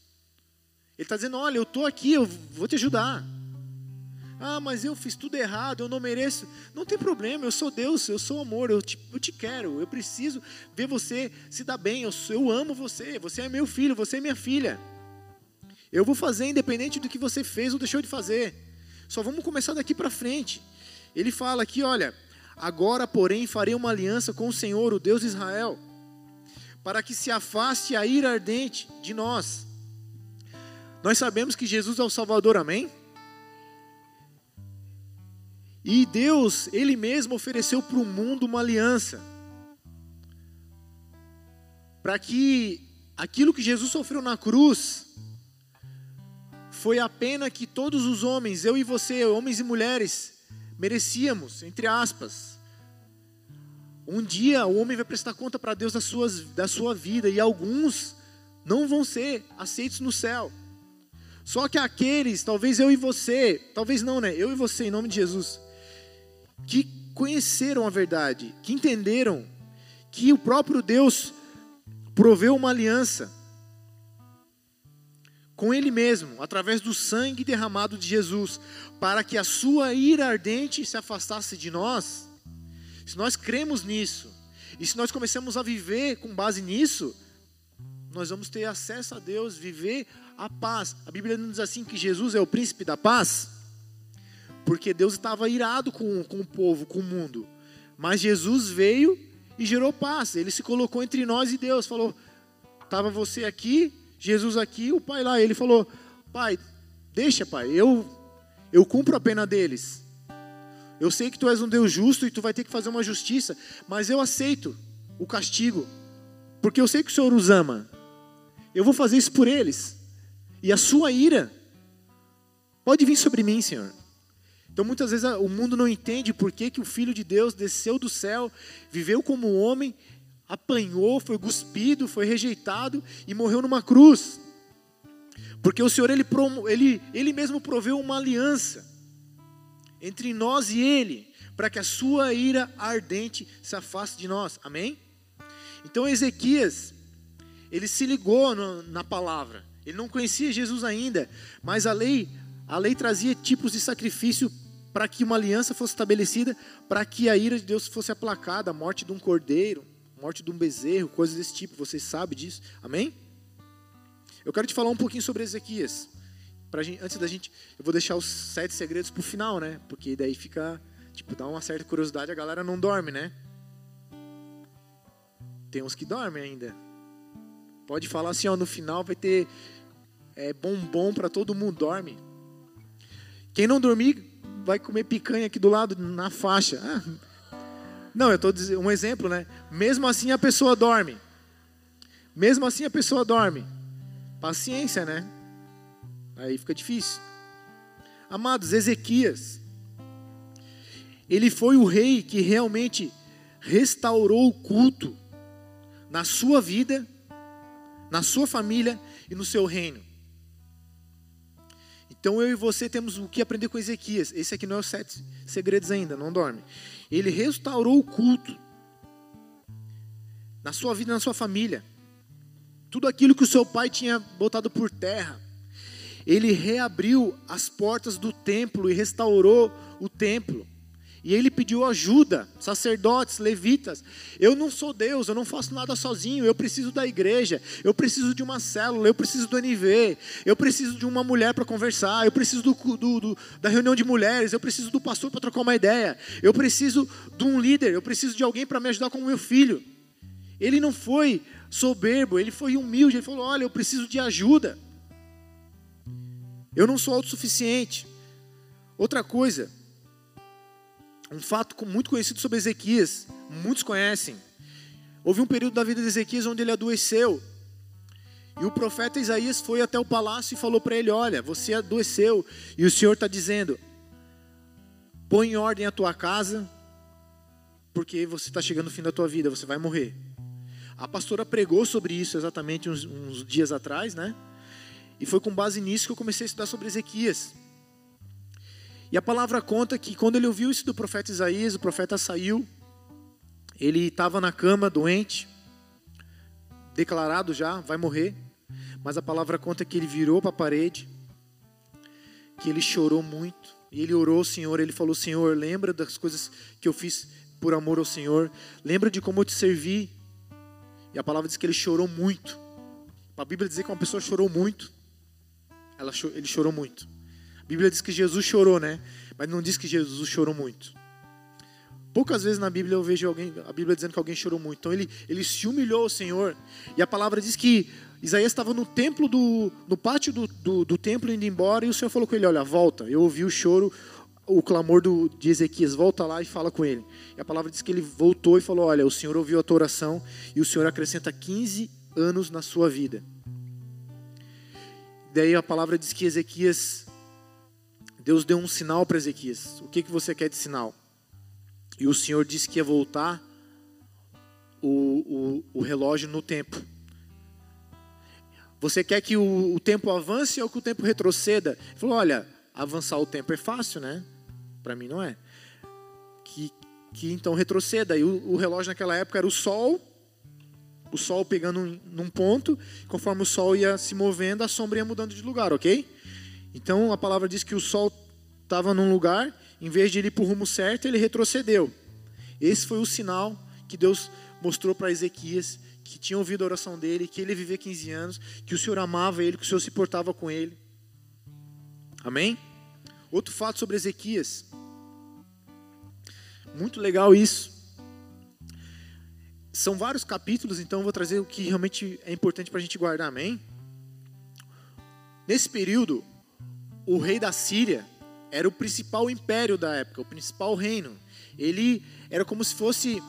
Ele está dizendo: olha, eu estou aqui, eu vou te ajudar. Ah, mas eu fiz tudo errado, eu não mereço. Não tem problema, eu sou Deus, eu sou amor, eu te, eu te quero, eu preciso ver você se dar bem, eu, eu amo você, você é meu filho, você é minha filha. Eu vou fazer independente do que você fez ou deixou de fazer. Só vamos começar daqui para frente. Ele fala aqui, olha, agora, porém, farei uma aliança com o Senhor, o Deus de Israel, para que se afaste a ira ardente de nós. Nós sabemos que Jesus é o Salvador, amém? E Deus, Ele mesmo ofereceu para o mundo uma aliança. Para que aquilo que Jesus sofreu na cruz foi a pena que todos os homens, eu e você, homens e mulheres, merecíamos, entre aspas. Um dia o homem vai prestar conta para Deus das suas, da sua vida e alguns não vão ser aceitos no céu. Só que aqueles, talvez eu e você, talvez não, né? Eu e você, em nome de Jesus, que conheceram a verdade, que entenderam que o próprio Deus proveu uma aliança com Ele mesmo, através do sangue derramado de Jesus, para que a sua ira ardente se afastasse de nós. Se nós cremos nisso, e se nós começamos a viver com base nisso, nós vamos ter acesso a Deus, viver a paz. A Bíblia nos diz assim que Jesus é o príncipe da paz. Porque Deus estava irado com, com o povo, com o mundo. Mas Jesus veio e gerou paz. Ele se colocou entre nós e Deus. Falou: estava você aqui, Jesus aqui, o pai lá. Ele falou: Pai, deixa, pai, eu, eu cumpro a pena deles. Eu sei que tu és um Deus justo e tu vai ter que fazer uma justiça, mas eu aceito o castigo, porque eu sei que o Senhor os ama. Eu vou fazer isso por eles. E a sua ira pode vir sobre mim, Senhor. Então muitas vezes o mundo não entende por que, que o Filho de Deus desceu do céu, viveu como homem, apanhou, foi cuspido, foi rejeitado e morreu numa cruz. Porque o Senhor, ele, ele, ele mesmo proveu uma aliança entre nós e Ele, para que a sua ira ardente se afaste de nós. Amém? Então Ezequias, ele se ligou no, na palavra. Ele não conhecia Jesus ainda, mas a lei, a lei trazia tipos de sacrifício para que uma aliança fosse estabelecida, para que a ira de Deus fosse aplacada, a morte de um cordeiro, morte de um bezerro, coisas desse tipo, você sabe disso, amém? Eu quero te falar um pouquinho sobre Ezequias, pra gente, antes da gente, eu vou deixar os sete segredos pro final, né? Porque daí fica, tipo, dá uma certa curiosidade, a galera não dorme, né? Tem uns que dormem ainda. Pode falar assim, ó, no final vai ter é, bombom para todo mundo dorme. Quem não dormir vai comer picanha aqui do lado na faixa. Ah, não, eu estou dizendo um exemplo, né? Mesmo assim a pessoa dorme. Mesmo assim a pessoa dorme. Paciência, né? Aí fica difícil. Amados, Ezequias, ele foi o rei que realmente restaurou o culto na sua vida, na sua família e no seu reino. Então eu e você temos o que aprender com Ezequias. Esse aqui não é os sete segredos ainda, não dorme. Ele restaurou o culto na sua vida, na sua família. Tudo aquilo que o seu pai tinha botado por terra ele reabriu as portas do templo e restaurou o templo. E ele pediu ajuda, sacerdotes, levitas. Eu não sou Deus, eu não faço nada sozinho, eu preciso da igreja, eu preciso de uma célula, eu preciso do NV, eu preciso de uma mulher para conversar, eu preciso do, do, do, da reunião de mulheres, eu preciso do pastor para trocar uma ideia, eu preciso de um líder, eu preciso de alguém para me ajudar com o meu filho. Ele não foi soberbo, ele foi humilde, ele falou: Olha, eu preciso de ajuda. Eu não sou autossuficiente. Outra coisa, um fato muito conhecido sobre Ezequias, muitos conhecem. Houve um período da vida de Ezequias onde ele adoeceu. E o profeta Isaías foi até o palácio e falou para ele: Olha, você adoeceu e o Senhor está dizendo: põe em ordem a tua casa, porque você está chegando no fim da tua vida, você vai morrer. A pastora pregou sobre isso exatamente uns, uns dias atrás, né? E foi com base nisso que eu comecei a estudar sobre Ezequias. E a palavra conta que quando ele ouviu isso do profeta Isaías, o profeta saiu, ele estava na cama, doente, declarado já, vai morrer. Mas a palavra conta que ele virou para a parede, que ele chorou muito, e ele orou ao Senhor, ele falou: Senhor, lembra das coisas que eu fiz por amor ao Senhor, lembra de como eu te servi. E a palavra diz que ele chorou muito. A Bíblia diz que uma pessoa chorou muito. Ela, ele chorou muito. A Bíblia diz que Jesus chorou, né? Mas não diz que Jesus chorou muito. Poucas vezes na Bíblia eu vejo alguém, a Bíblia dizendo que alguém chorou muito. Então ele, ele se humilhou ao Senhor. E a palavra diz que Isaías estava no templo do, no pátio do, do, do, templo indo embora e o Senhor falou com ele: Olha, volta. Eu ouvi o choro, o clamor do, de Ezequias, volta lá e fala com ele. E a palavra diz que ele voltou e falou: Olha, o Senhor ouviu a tua oração e o Senhor acrescenta 15 anos na sua vida. Daí a palavra diz que Ezequias, Deus deu um sinal para Ezequias. O que, que você quer de sinal? E o Senhor disse que ia voltar o, o, o relógio no tempo. Você quer que o, o, tempo avance ou que o tempo retroceda? Ele falou: olha, avançar o tempo é fácil, né? Para mim não é. Que, que então retroceda. E o, o relógio naquela época era o sol o sol pegando num ponto, conforme o sol ia se movendo, a sombra ia mudando de lugar, ok? Então a palavra diz que o sol estava num lugar, em vez de ir para o rumo certo, ele retrocedeu. Esse foi o sinal que Deus mostrou para Ezequias, que tinha ouvido a oração dele, que ele vivia 15 anos, que o Senhor amava ele, que o Senhor se portava com ele. Amém? Outro fato sobre Ezequias. Muito legal isso. São vários capítulos, então eu vou trazer o que realmente é importante para a gente guardar, amém? Nesse período, o rei da Síria era o principal império da época, o principal reino. Ele era como se fosse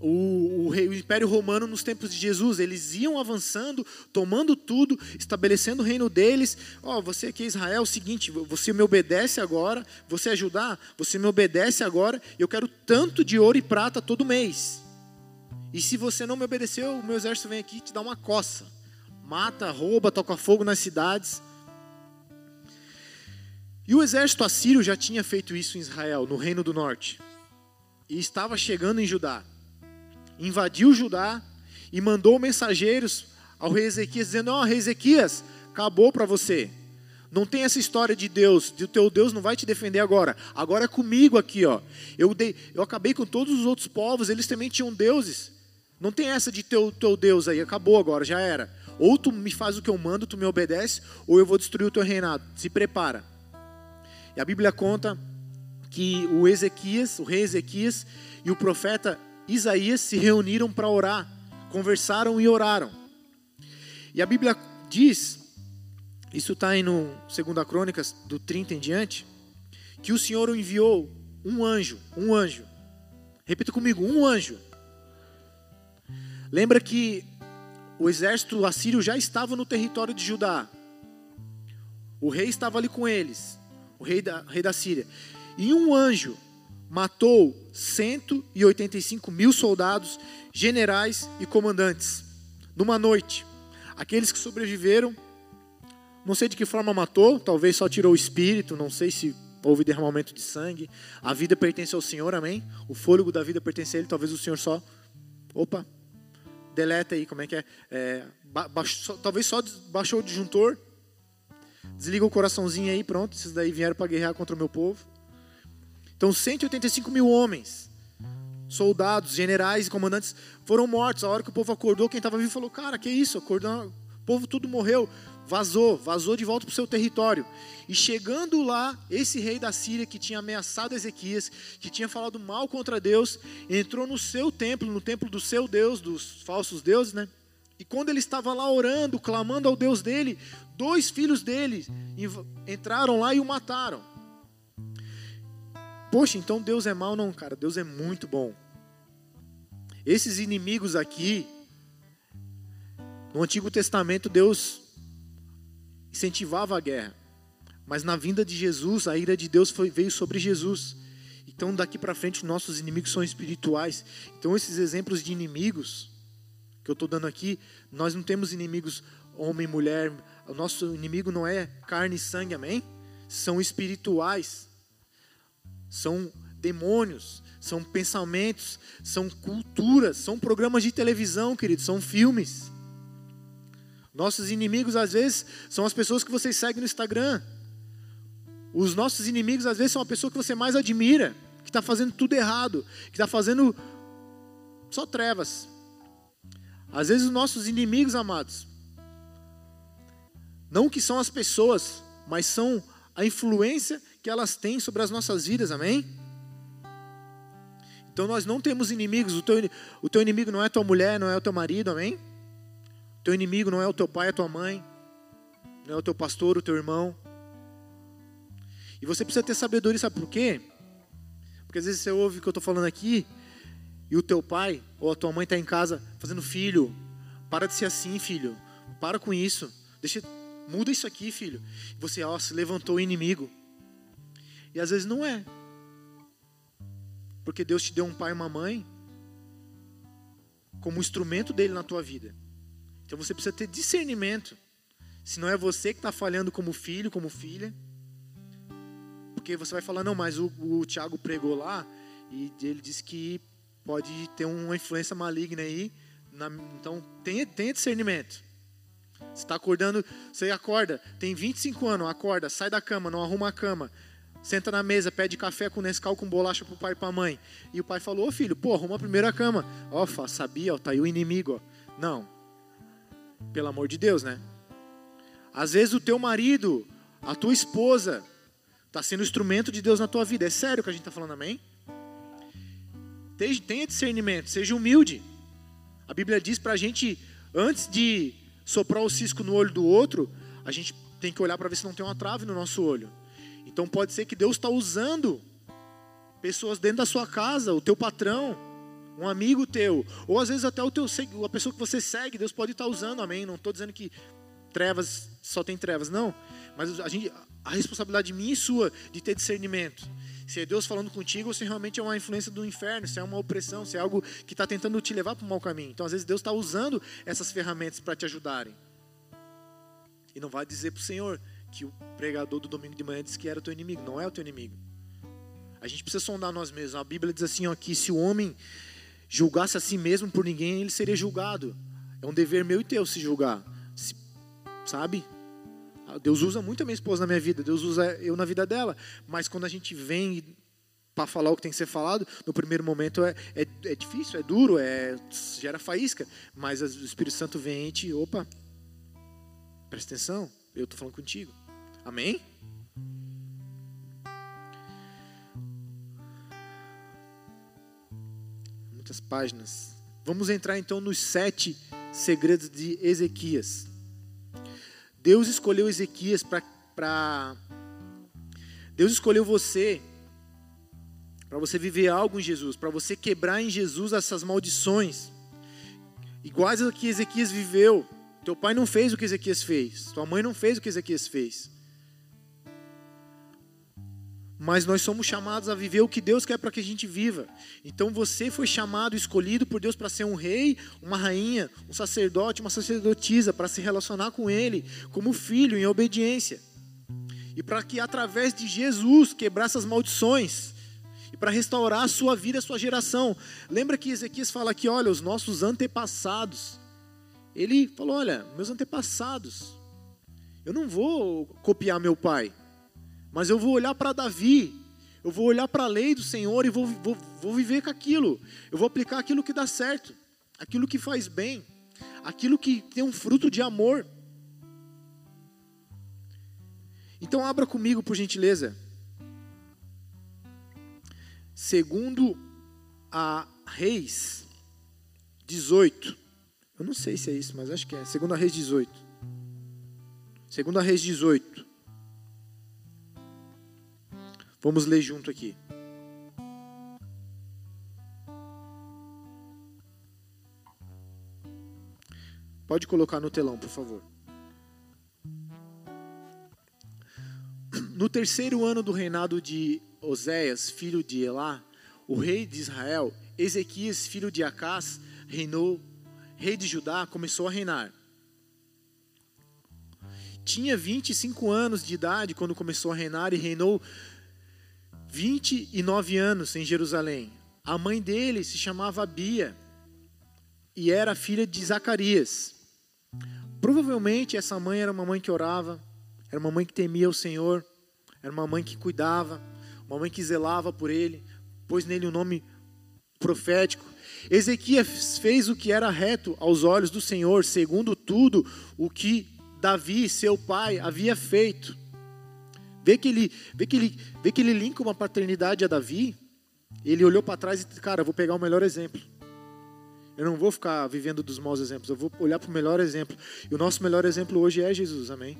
o, o, rei, o, Império Romano nos tempos de Jesus. Eles iam avançando, tomando tudo, estabelecendo o reino deles. Ó, oh, você aqui é Israel, é o seguinte, você me obedece agora, você ajudar, você me obedece agora, eu quero tanto de ouro e prata todo mês. E se você não me obedeceu, o meu exército vem aqui e te dá uma coça. Mata, rouba, toca fogo nas cidades. E o exército assírio já tinha feito isso em Israel, no reino do norte. E estava chegando em Judá. Invadiu Judá e mandou mensageiros ao rei Ezequias, dizendo: Ó, oh, rei Ezequias, acabou para você. Não tem essa história de Deus, de o teu Deus não vai te defender agora. Agora é comigo aqui, ó. Eu, dei, eu acabei com todos os outros povos, eles também tinham deuses. Não tem essa de teu, teu Deus aí, acabou agora, já era. Ou tu me faz o que eu mando, tu me obedece, ou eu vou destruir o teu reinado. Se prepara. E a Bíblia conta que o Ezequias, o rei Ezequias e o profeta Isaías se reuniram para orar, conversaram e oraram. E a Bíblia diz, isso está aí no 2 Crônicas, do 30 em diante, que o Senhor enviou um anjo, um anjo. Repita comigo, um anjo. Lembra que o exército assírio já estava no território de Judá. O rei estava ali com eles, o rei da, rei da Síria. E um anjo matou 185 mil soldados, generais e comandantes, numa noite. Aqueles que sobreviveram, não sei de que forma matou, talvez só tirou o espírito, não sei se houve derramamento de sangue. A vida pertence ao Senhor, amém? O fôlego da vida pertence a Ele, talvez o Senhor só. Opa, deleta aí, como é que é? é talvez só baixou o disjuntor, desliga o coraçãozinho aí, pronto, esses daí vieram para guerrear contra o meu povo. Então, 185 mil homens, soldados, generais e comandantes foram mortos. A hora que o povo acordou, quem estava vivo falou: Cara, que isso? Acordou, o povo tudo morreu. Vazou, vazou de volta para o seu território. E chegando lá, esse rei da Síria que tinha ameaçado Ezequias, que tinha falado mal contra Deus, entrou no seu templo, no templo do seu Deus, dos falsos deuses, né? E quando ele estava lá orando, clamando ao Deus dele, dois filhos dele entraram lá e o mataram. Poxa, então Deus é mal? Não, cara, Deus é muito bom. Esses inimigos aqui, no Antigo Testamento, Deus incentivava a guerra. Mas na vinda de Jesus, a ira de Deus foi, veio sobre Jesus. Então, daqui para frente, nossos inimigos são espirituais. Então, esses exemplos de inimigos que eu estou dando aqui, nós não temos inimigos homem, mulher. O nosso inimigo não é carne e sangue, amém? São espirituais são demônios, são pensamentos, são culturas, são programas de televisão, queridos, são filmes. Nossos inimigos, às vezes, são as pessoas que vocês seguem no Instagram. Os nossos inimigos, às vezes, são a pessoa que você mais admira, que está fazendo tudo errado, que está fazendo só trevas. Às vezes, os nossos inimigos, amados, não que são as pessoas, mas são a influência que elas têm sobre as nossas vidas, amém? Então nós não temos inimigos, o teu, o teu inimigo não é tua mulher, não é o teu marido, amém? O teu inimigo não é o teu pai, a tua mãe, não é o teu pastor, o teu irmão. E você precisa ter sabedoria, sabe por quê? Porque às vezes você ouve o que eu estou falando aqui, e o teu pai ou a tua mãe está em casa fazendo filho, para de ser assim, filho, para com isso, deixa, muda isso aqui, filho. Você, ó, se levantou o inimigo. E às vezes não é. Porque Deus te deu um pai e uma mãe como instrumento dele na tua vida. Então você precisa ter discernimento. Se não é você que está falhando como filho, como filha. Porque você vai falar, não, mas o, o Tiago pregou lá e ele disse que pode ter uma influência maligna aí. Na, então tenha, tenha discernimento. Você está acordando, você acorda, tem 25 anos, acorda, sai da cama, não arruma a cama, Senta na mesa, pede café com Nescau com bolacha pro pai e pra mãe. E o pai falou: Ô filho, pô, arruma a primeira cama. Ó, sabia, ó, tá aí o inimigo, ó. Não. Pelo amor de Deus, né? Às vezes o teu marido, a tua esposa, está sendo instrumento de Deus na tua vida. É sério que a gente está falando, amém? Tenha discernimento, seja humilde. A Bíblia diz para a gente, antes de soprar o cisco no olho do outro, a gente tem que olhar para ver se não tem uma trave no nosso olho. Então pode ser que Deus está usando pessoas dentro da sua casa, o teu patrão, um amigo teu, ou às vezes até o teu a pessoa que você segue, Deus pode estar tá usando, amém. Não estou dizendo que trevas só tem trevas, não. Mas a, gente, a responsabilidade minha e sua de ter discernimento. Se é Deus falando contigo ou se realmente é uma influência do inferno, se é uma opressão, se é algo que está tentando te levar para o mau caminho. Então, às vezes, Deus está usando essas ferramentas para te ajudarem. E não vai dizer para o Senhor, que o pregador do domingo de manhã disse que era teu inimigo. Não é o teu inimigo. A gente precisa sondar nós mesmos. A Bíblia diz assim: ó, que se o homem julgasse a si mesmo por ninguém, ele seria julgado. É um dever meu e teu se julgar. Se, sabe? Deus usa muito a minha esposa na minha vida, Deus usa eu na vida dela. Mas quando a gente vem para falar o que tem que ser falado, no primeiro momento é, é, é difícil, é duro, é, gera faísca. Mas o Espírito Santo vem e te, opa, Presta atenção, eu estou falando contigo. Amém? Muitas páginas. Vamos entrar então nos sete segredos de Ezequias. Deus escolheu Ezequias para. Deus escolheu você para você viver algo em Jesus, para você quebrar em Jesus essas maldições, iguais a que Ezequias viveu. Teu pai não fez o que Ezequias fez, tua mãe não fez o que Ezequias fez. Mas nós somos chamados a viver o que Deus quer para que a gente viva. Então você foi chamado, escolhido por Deus para ser um rei, uma rainha, um sacerdote, uma sacerdotisa, para se relacionar com Ele como filho em obediência. E para que através de Jesus quebrar essas maldições, e para restaurar a sua vida, a sua geração. Lembra que Ezequias fala aqui, olha, os nossos antepassados. Ele falou, olha, meus antepassados. Eu não vou copiar meu pai, mas eu vou olhar para Davi, eu vou olhar para a lei do Senhor e vou, vou, vou viver com aquilo. Eu vou aplicar aquilo que dá certo, aquilo que faz bem, aquilo que tem um fruto de amor. Então abra comigo, por gentileza, Segundo a Reis 18. Eu não sei se é isso, mas acho que é. Segundo a Reis 18. Segundo a Reis 18. Vamos ler junto aqui. Pode colocar no telão, por favor. No terceiro ano do reinado de Oséias, filho de Elá, o rei de Israel, Ezequias, filho de Acás, reinou, rei de Judá, começou a reinar. Tinha 25 anos de idade quando começou a reinar e reinou 29 anos em Jerusalém. A mãe dele se chamava Bia e era filha de Zacarias. Provavelmente essa mãe era uma mãe que orava, era uma mãe que temia o Senhor, era uma mãe que cuidava, uma mãe que zelava por ele, pôs nele um nome profético. Ezequias fez o que era reto aos olhos do Senhor, segundo tudo o que Davi, seu pai, havia feito. Vê que ele, vê que ele, vê que ele linka uma paternidade a Davi. Ele olhou para trás e disse: Cara, vou pegar o melhor exemplo. Eu não vou ficar vivendo dos maus exemplos, eu vou olhar para o melhor exemplo. E o nosso melhor exemplo hoje é Jesus, amém?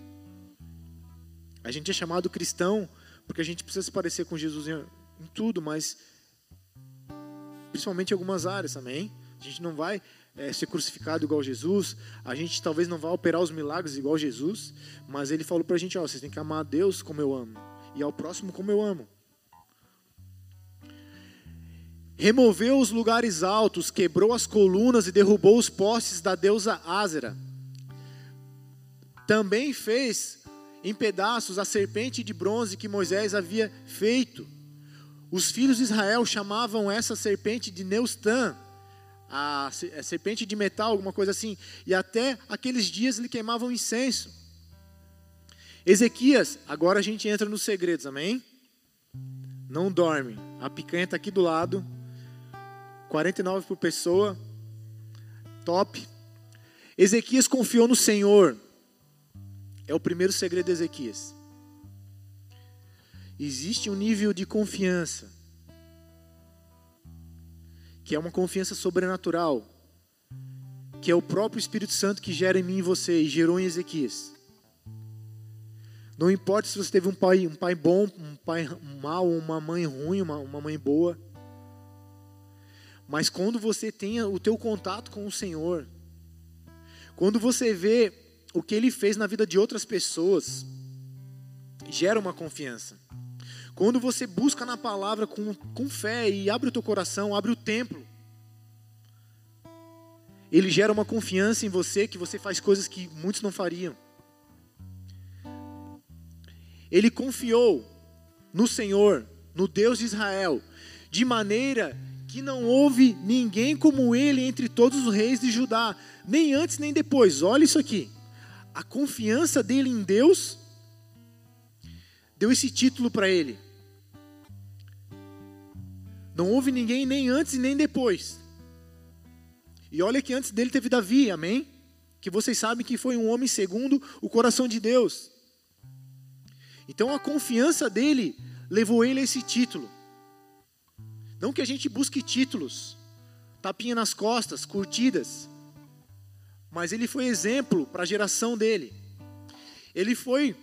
A gente é chamado cristão porque a gente precisa se parecer com Jesus em, em tudo, mas principalmente em algumas áreas, amém? A gente não vai é, ser crucificado igual Jesus, a gente talvez não vá operar os milagres igual Jesus, mas ele falou para a gente: ó, vocês têm que amar a Deus como eu amo, e ao próximo como eu amo. Removeu os lugares altos, quebrou as colunas e derrubou os postes da deusa Ázera. Também fez em pedaços a serpente de bronze que Moisés havia feito. Os filhos de Israel chamavam essa serpente de Neustã, a serpente de metal, alguma coisa assim, e até aqueles dias lhe queimavam incenso. Ezequias, agora a gente entra nos segredos, amém? Não dorme. A picanha está aqui do lado. 49 por pessoa. Top. Ezequias confiou no Senhor é o primeiro segredo de Ezequias. Existe um nível de confiança, que é uma confiança sobrenatural, que é o próprio Espírito Santo que gera em mim e você, e gerou em Ezequias. Não importa se você teve um pai, um pai bom, um pai mau, uma mãe ruim, uma, uma mãe boa. Mas quando você tenha o teu contato com o Senhor, quando você vê o que ele fez na vida de outras pessoas gera uma confiança. Quando você busca na palavra com, com fé e abre o teu coração, abre o templo, ele gera uma confiança em você que você faz coisas que muitos não fariam. Ele confiou no Senhor, no Deus de Israel, de maneira que não houve ninguém como ele entre todos os reis de Judá, nem antes nem depois. Olha isso aqui a confiança dele em Deus deu esse título para ele. Não houve ninguém nem antes e nem depois. E olha que antes dele teve Davi, amém? que vocês sabem que foi um homem segundo o coração de Deus. Então a confiança dele levou ele a esse título. Não que a gente busque títulos, tapinha nas costas, curtidas, mas ele foi exemplo para a geração dele. Ele foi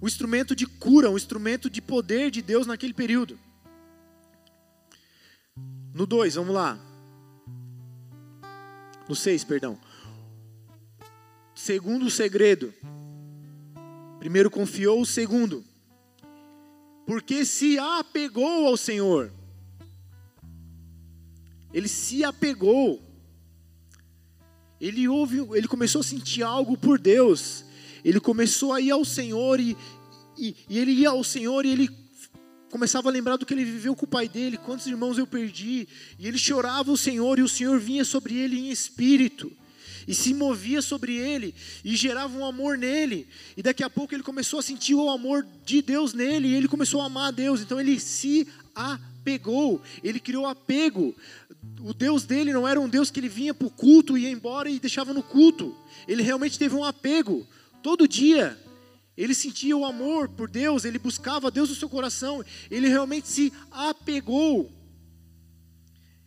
o instrumento de cura, o instrumento de poder de Deus naquele período. No 2, vamos lá. No 6, perdão. Segundo segredo. Primeiro confiou, o segundo. Porque se apegou ao Senhor. Ele se apegou. Ele ouve, ele começou a sentir algo por Deus. Ele começou a ir ao Senhor e, e, e ele ia ao Senhor e ele começava a lembrar do que ele viveu com o pai dele, quantos irmãos eu perdi, e ele chorava o Senhor, e o Senhor vinha sobre ele em espírito, e se movia sobre ele, e gerava um amor nele, e daqui a pouco ele começou a sentir o amor de Deus nele, e ele começou a amar a Deus, então ele se apegou, ele criou apego, o Deus dele não era um Deus que ele vinha para o culto, ia embora e deixava no culto, ele realmente teve um apego, todo dia, ele sentia o amor por Deus, ele buscava Deus no seu coração, ele realmente se apegou.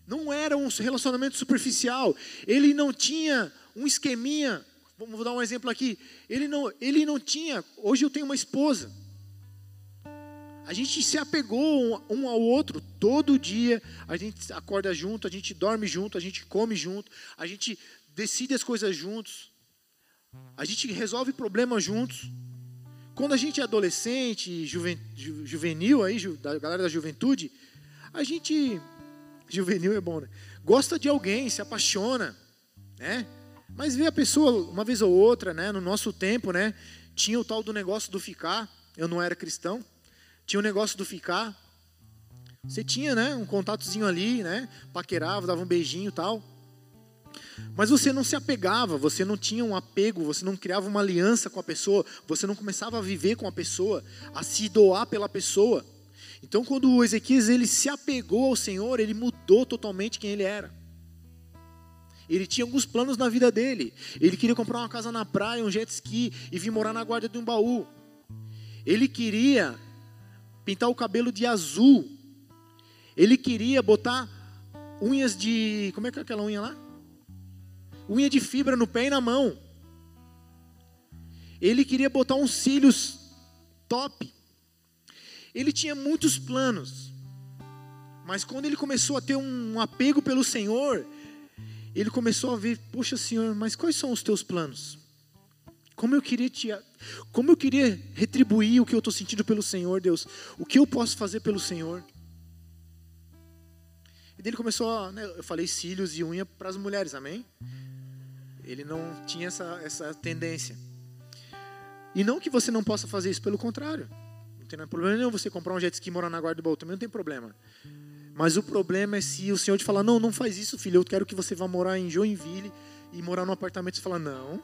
Não era um relacionamento superficial, ele não tinha um esqueminha. Vamos dar um exemplo aqui. Ele não, ele não tinha. Hoje eu tenho uma esposa. A gente se apegou um ao outro todo dia. A gente acorda junto, a gente dorme junto, a gente come junto, a gente decide as coisas juntos. A gente resolve problemas juntos. Quando a gente é adolescente, juven, ju, juvenil aí, ju, da galera da juventude, a gente juvenil é bom, né? Gosta de alguém, se apaixona, né? Mas vê a pessoa uma vez ou outra, né? No nosso tempo, né? Tinha o tal do negócio do ficar. Eu não era cristão. Tinha o negócio do ficar. Você tinha, né? Um contatozinho ali, né? Paquerava, dava um beijinho e tal. Mas você não se apegava, você não tinha um apego, você não criava uma aliança com a pessoa, você não começava a viver com a pessoa, a se doar pela pessoa. Então, quando o Ezequias ele se apegou ao Senhor, ele mudou totalmente quem ele era. Ele tinha alguns planos na vida dele. Ele queria comprar uma casa na praia, um jet ski e vir morar na guarda de um baú. Ele queria pintar o cabelo de azul. Ele queria botar unhas de. Como é que é aquela unha lá? Unha de fibra no pé e na mão. Ele queria botar uns cílios top. Ele tinha muitos planos. Mas quando ele começou a ter um apego pelo Senhor, ele começou a ver, poxa Senhor, mas quais são os teus planos? Como eu queria te, como eu queria retribuir o que eu estou sentindo pelo Senhor, Deus? O que eu posso fazer pelo Senhor? E dele começou, a, né, eu falei cílios e unha para as mulheres, amém? Ele não tinha essa, essa tendência. E não que você não possa fazer isso, pelo contrário. Não tem problema nenhum você comprar um jet ski e morar na guarda do baú, também não tem problema. Mas o problema é se o Senhor te falar, não, não faz isso, filho, eu quero que você vá morar em Joinville e morar num apartamento. Você fala, não.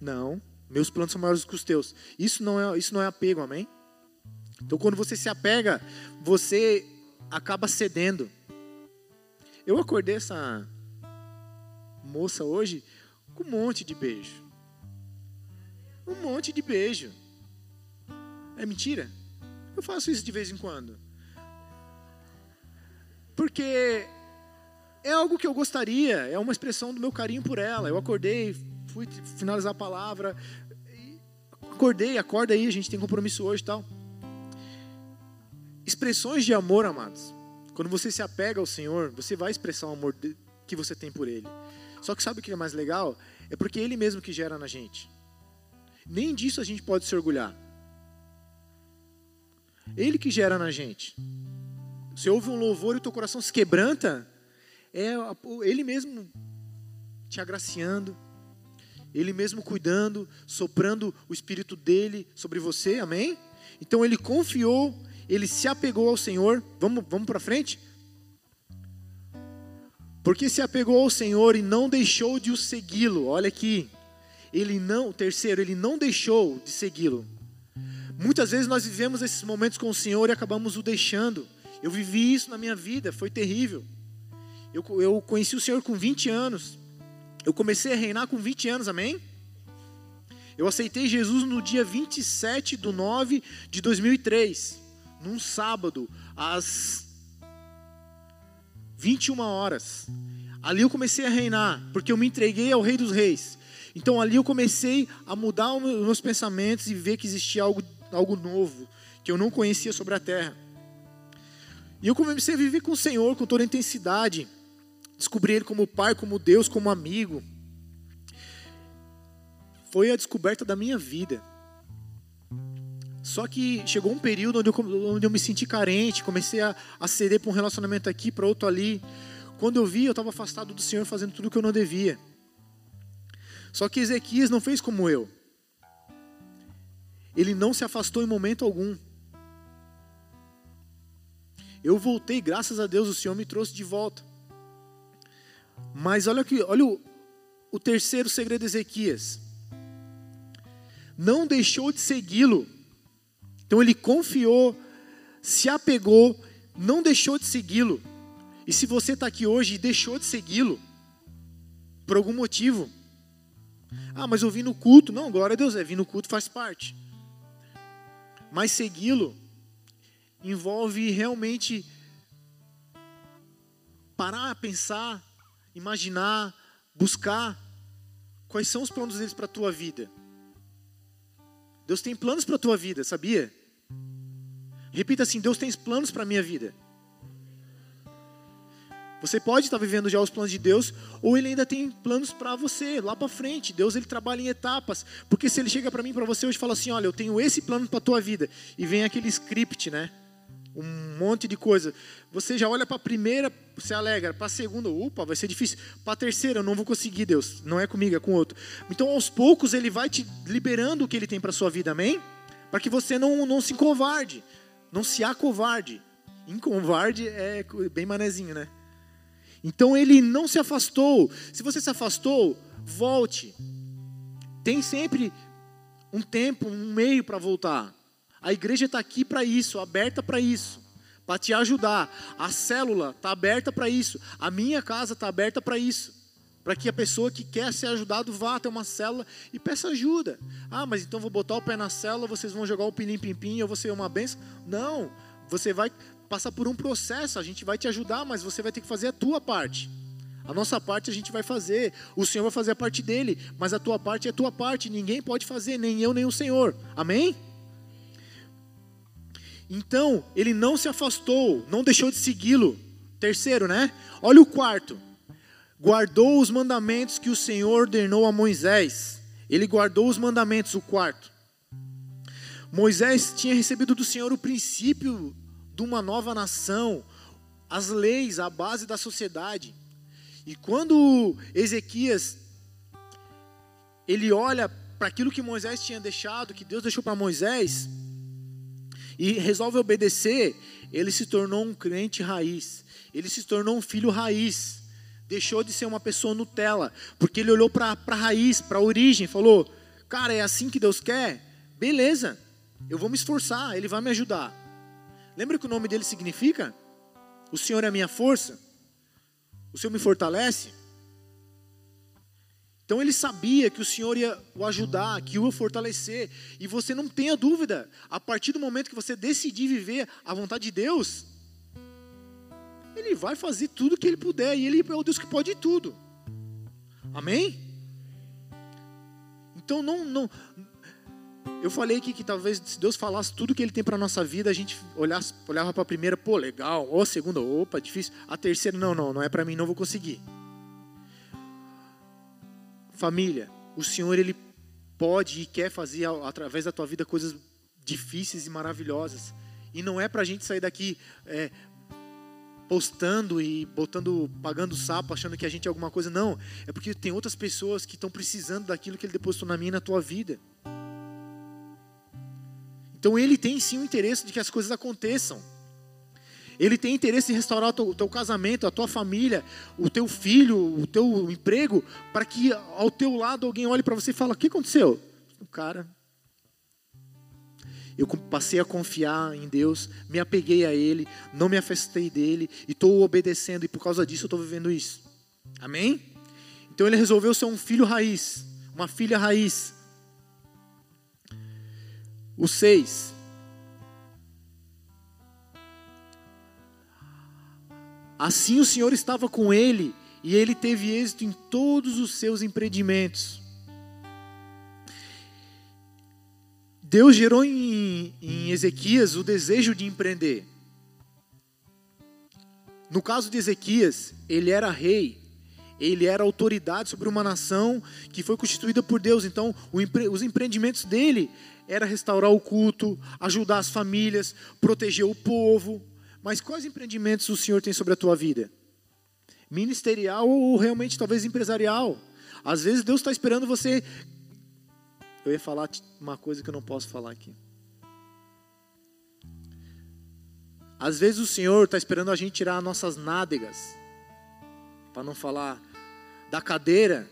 Não, meus planos são maiores que os teus. Isso não é, isso não é apego, amém? Então quando você se apega, você acaba cedendo. Eu acordei essa, moça hoje com um monte de beijo. Um monte de beijo. É mentira? Eu faço isso de vez em quando. Porque é algo que eu gostaria, é uma expressão do meu carinho por ela. Eu acordei, fui finalizar a palavra, acordei, acorda aí, a gente tem compromisso hoje e tal. Expressões de amor, amados. Quando você se apega ao Senhor, você vai expressar o amor que você tem por Ele. Só que sabe o que é mais legal? É porque Ele mesmo que gera na gente. Nem disso a gente pode se orgulhar. Ele que gera na gente. Você ouve um louvor e o teu coração se quebranta, é Ele mesmo te agraciando, Ele mesmo cuidando, soprando o Espírito dele sobre você, amém? Então ele confiou, ele se apegou ao Senhor. Vamos, vamos para frente? Porque se apegou ao Senhor e não deixou de o segui-lo. Olha aqui. Ele não, terceiro, ele não deixou de segui-lo. Muitas vezes nós vivemos esses momentos com o Senhor e acabamos o deixando. Eu vivi isso na minha vida, foi terrível. Eu, eu conheci o Senhor com 20 anos. Eu comecei a reinar com 20 anos, amém? Eu aceitei Jesus no dia 27 de 9 de 2003, num sábado, às 21 horas. Ali eu comecei a reinar, porque eu me entreguei ao Rei dos Reis. Então ali eu comecei a mudar os meus pensamentos e ver que existia algo, algo novo, que eu não conhecia sobre a terra. E eu comecei a viver com o Senhor com toda a intensidade. Descobri Ele como Pai, como Deus, como amigo. Foi a descoberta da minha vida. Só que chegou um período onde eu, onde eu me senti carente, comecei a, a ceder para um relacionamento aqui, para outro ali. Quando eu vi, eu estava afastado do Senhor, fazendo tudo o que eu não devia. Só que Ezequias não fez como eu. Ele não se afastou em momento algum. Eu voltei, graças a Deus, o Senhor me trouxe de volta. Mas olha aqui, olha o, o terceiro segredo de Ezequias. Não deixou de segui-lo. Então ele confiou, se apegou, não deixou de segui-lo. E se você está aqui hoje e deixou de segui-lo, por algum motivo, ah, mas eu vim no culto. Não, glória a Deus, é, vir no culto faz parte. Mas segui-lo envolve realmente parar, pensar, imaginar, buscar quais são os planos deles para a tua vida. Deus tem planos para a tua vida, sabia? Repita assim: Deus tem planos para a minha vida. Você pode estar vivendo já os planos de Deus, ou Ele ainda tem planos para você lá para frente. Deus ele trabalha em etapas, porque se Ele chega para mim, para você hoje, fala assim: olha, eu tenho esse plano para tua vida, e vem aquele script, né? um monte de coisa. Você já olha para a primeira, se alegra, para a segunda, opa, vai ser difícil. Para a terceira, eu não vou conseguir, Deus. Não é comigo, é com outro. Então, aos poucos, Ele vai te liberando o que Ele tem para sua vida, amém? Para que você não, não se encovarde, não se acovarde. Incovarde é bem manezinho, né? Então, Ele não se afastou. Se você se afastou, volte. Tem sempre um tempo, um meio para voltar. A igreja está aqui para isso, aberta para isso, para te ajudar. A célula está aberta para isso. A minha casa está aberta para isso. Para que a pessoa que quer ser ajudado vá até uma célula e peça ajuda. Ah, mas então vou botar o pé na célula, vocês vão jogar o pinim-pim-pim, eu vou ser uma benção. Não, você vai passar por um processo, a gente vai te ajudar, mas você vai ter que fazer a tua parte. A nossa parte a gente vai fazer, o Senhor vai fazer a parte dele, mas a tua parte é a tua parte, ninguém pode fazer, nem eu, nem o Senhor. Amém? Então, ele não se afastou, não deixou de segui-lo. Terceiro, né? Olha o quarto. Guardou os mandamentos que o Senhor ordenou a Moisés. Ele guardou os mandamentos, o quarto. Moisés tinha recebido do Senhor o princípio de uma nova nação, as leis, a base da sociedade. E quando Ezequias ele olha para aquilo que Moisés tinha deixado, que Deus deixou para Moisés, e resolve obedecer, ele se tornou um crente raiz. Ele se tornou um filho raiz. Deixou de ser uma pessoa Nutella, porque ele olhou para a raiz, para a origem, falou: Cara, é assim que Deus quer? Beleza, eu vou me esforçar, Ele vai me ajudar. Lembra que o nome dele significa? O Senhor é a minha força? O Senhor me fortalece? Então ele sabia que o Senhor ia o ajudar, que o fortalecer. E você não tenha dúvida, a partir do momento que você decidir viver a vontade de Deus, ele vai fazer tudo que ele puder. E ele é o Deus que pode tudo. Amém? Então não, não. Eu falei aqui que talvez se Deus falasse tudo que Ele tem para nossa vida, a gente olhasse, olhava para a primeira, pô, legal. Ou a segunda, opa, difícil. A terceira, não, não, não é para mim, não vou conseguir. Família, o Senhor ele pode e quer fazer através da tua vida coisas difíceis e maravilhosas. E não é para a gente sair daqui é, postando e botando, pagando sapo, achando que a gente é alguma coisa. Não, é porque tem outras pessoas que estão precisando daquilo que Ele depositou na minha e na tua vida. Então Ele tem sim o interesse de que as coisas aconteçam. Ele tem interesse em restaurar o teu, o teu, casamento, a tua família, o teu filho, o teu emprego, para que ao teu lado alguém olhe para você e fale: O que aconteceu? O cara. Eu passei a confiar em Deus, me apeguei a Ele, não me afastei dele e estou obedecendo, e por causa disso eu estou vivendo isso. Amém? Então ele resolveu ser um filho raiz, uma filha raiz. O 6. Assim o Senhor estava com ele e ele teve êxito em todos os seus empreendimentos. Deus gerou em, em Ezequias o desejo de empreender. No caso de Ezequias, ele era rei, ele era autoridade sobre uma nação que foi constituída por Deus. Então, os empreendimentos dele era restaurar o culto, ajudar as famílias, proteger o povo. Mas quais empreendimentos o Senhor tem sobre a tua vida? Ministerial ou realmente talvez empresarial? Às vezes Deus está esperando você eu ia falar uma coisa que eu não posso falar aqui. Às vezes o Senhor está esperando a gente tirar as nossas nádegas, para não falar da cadeira,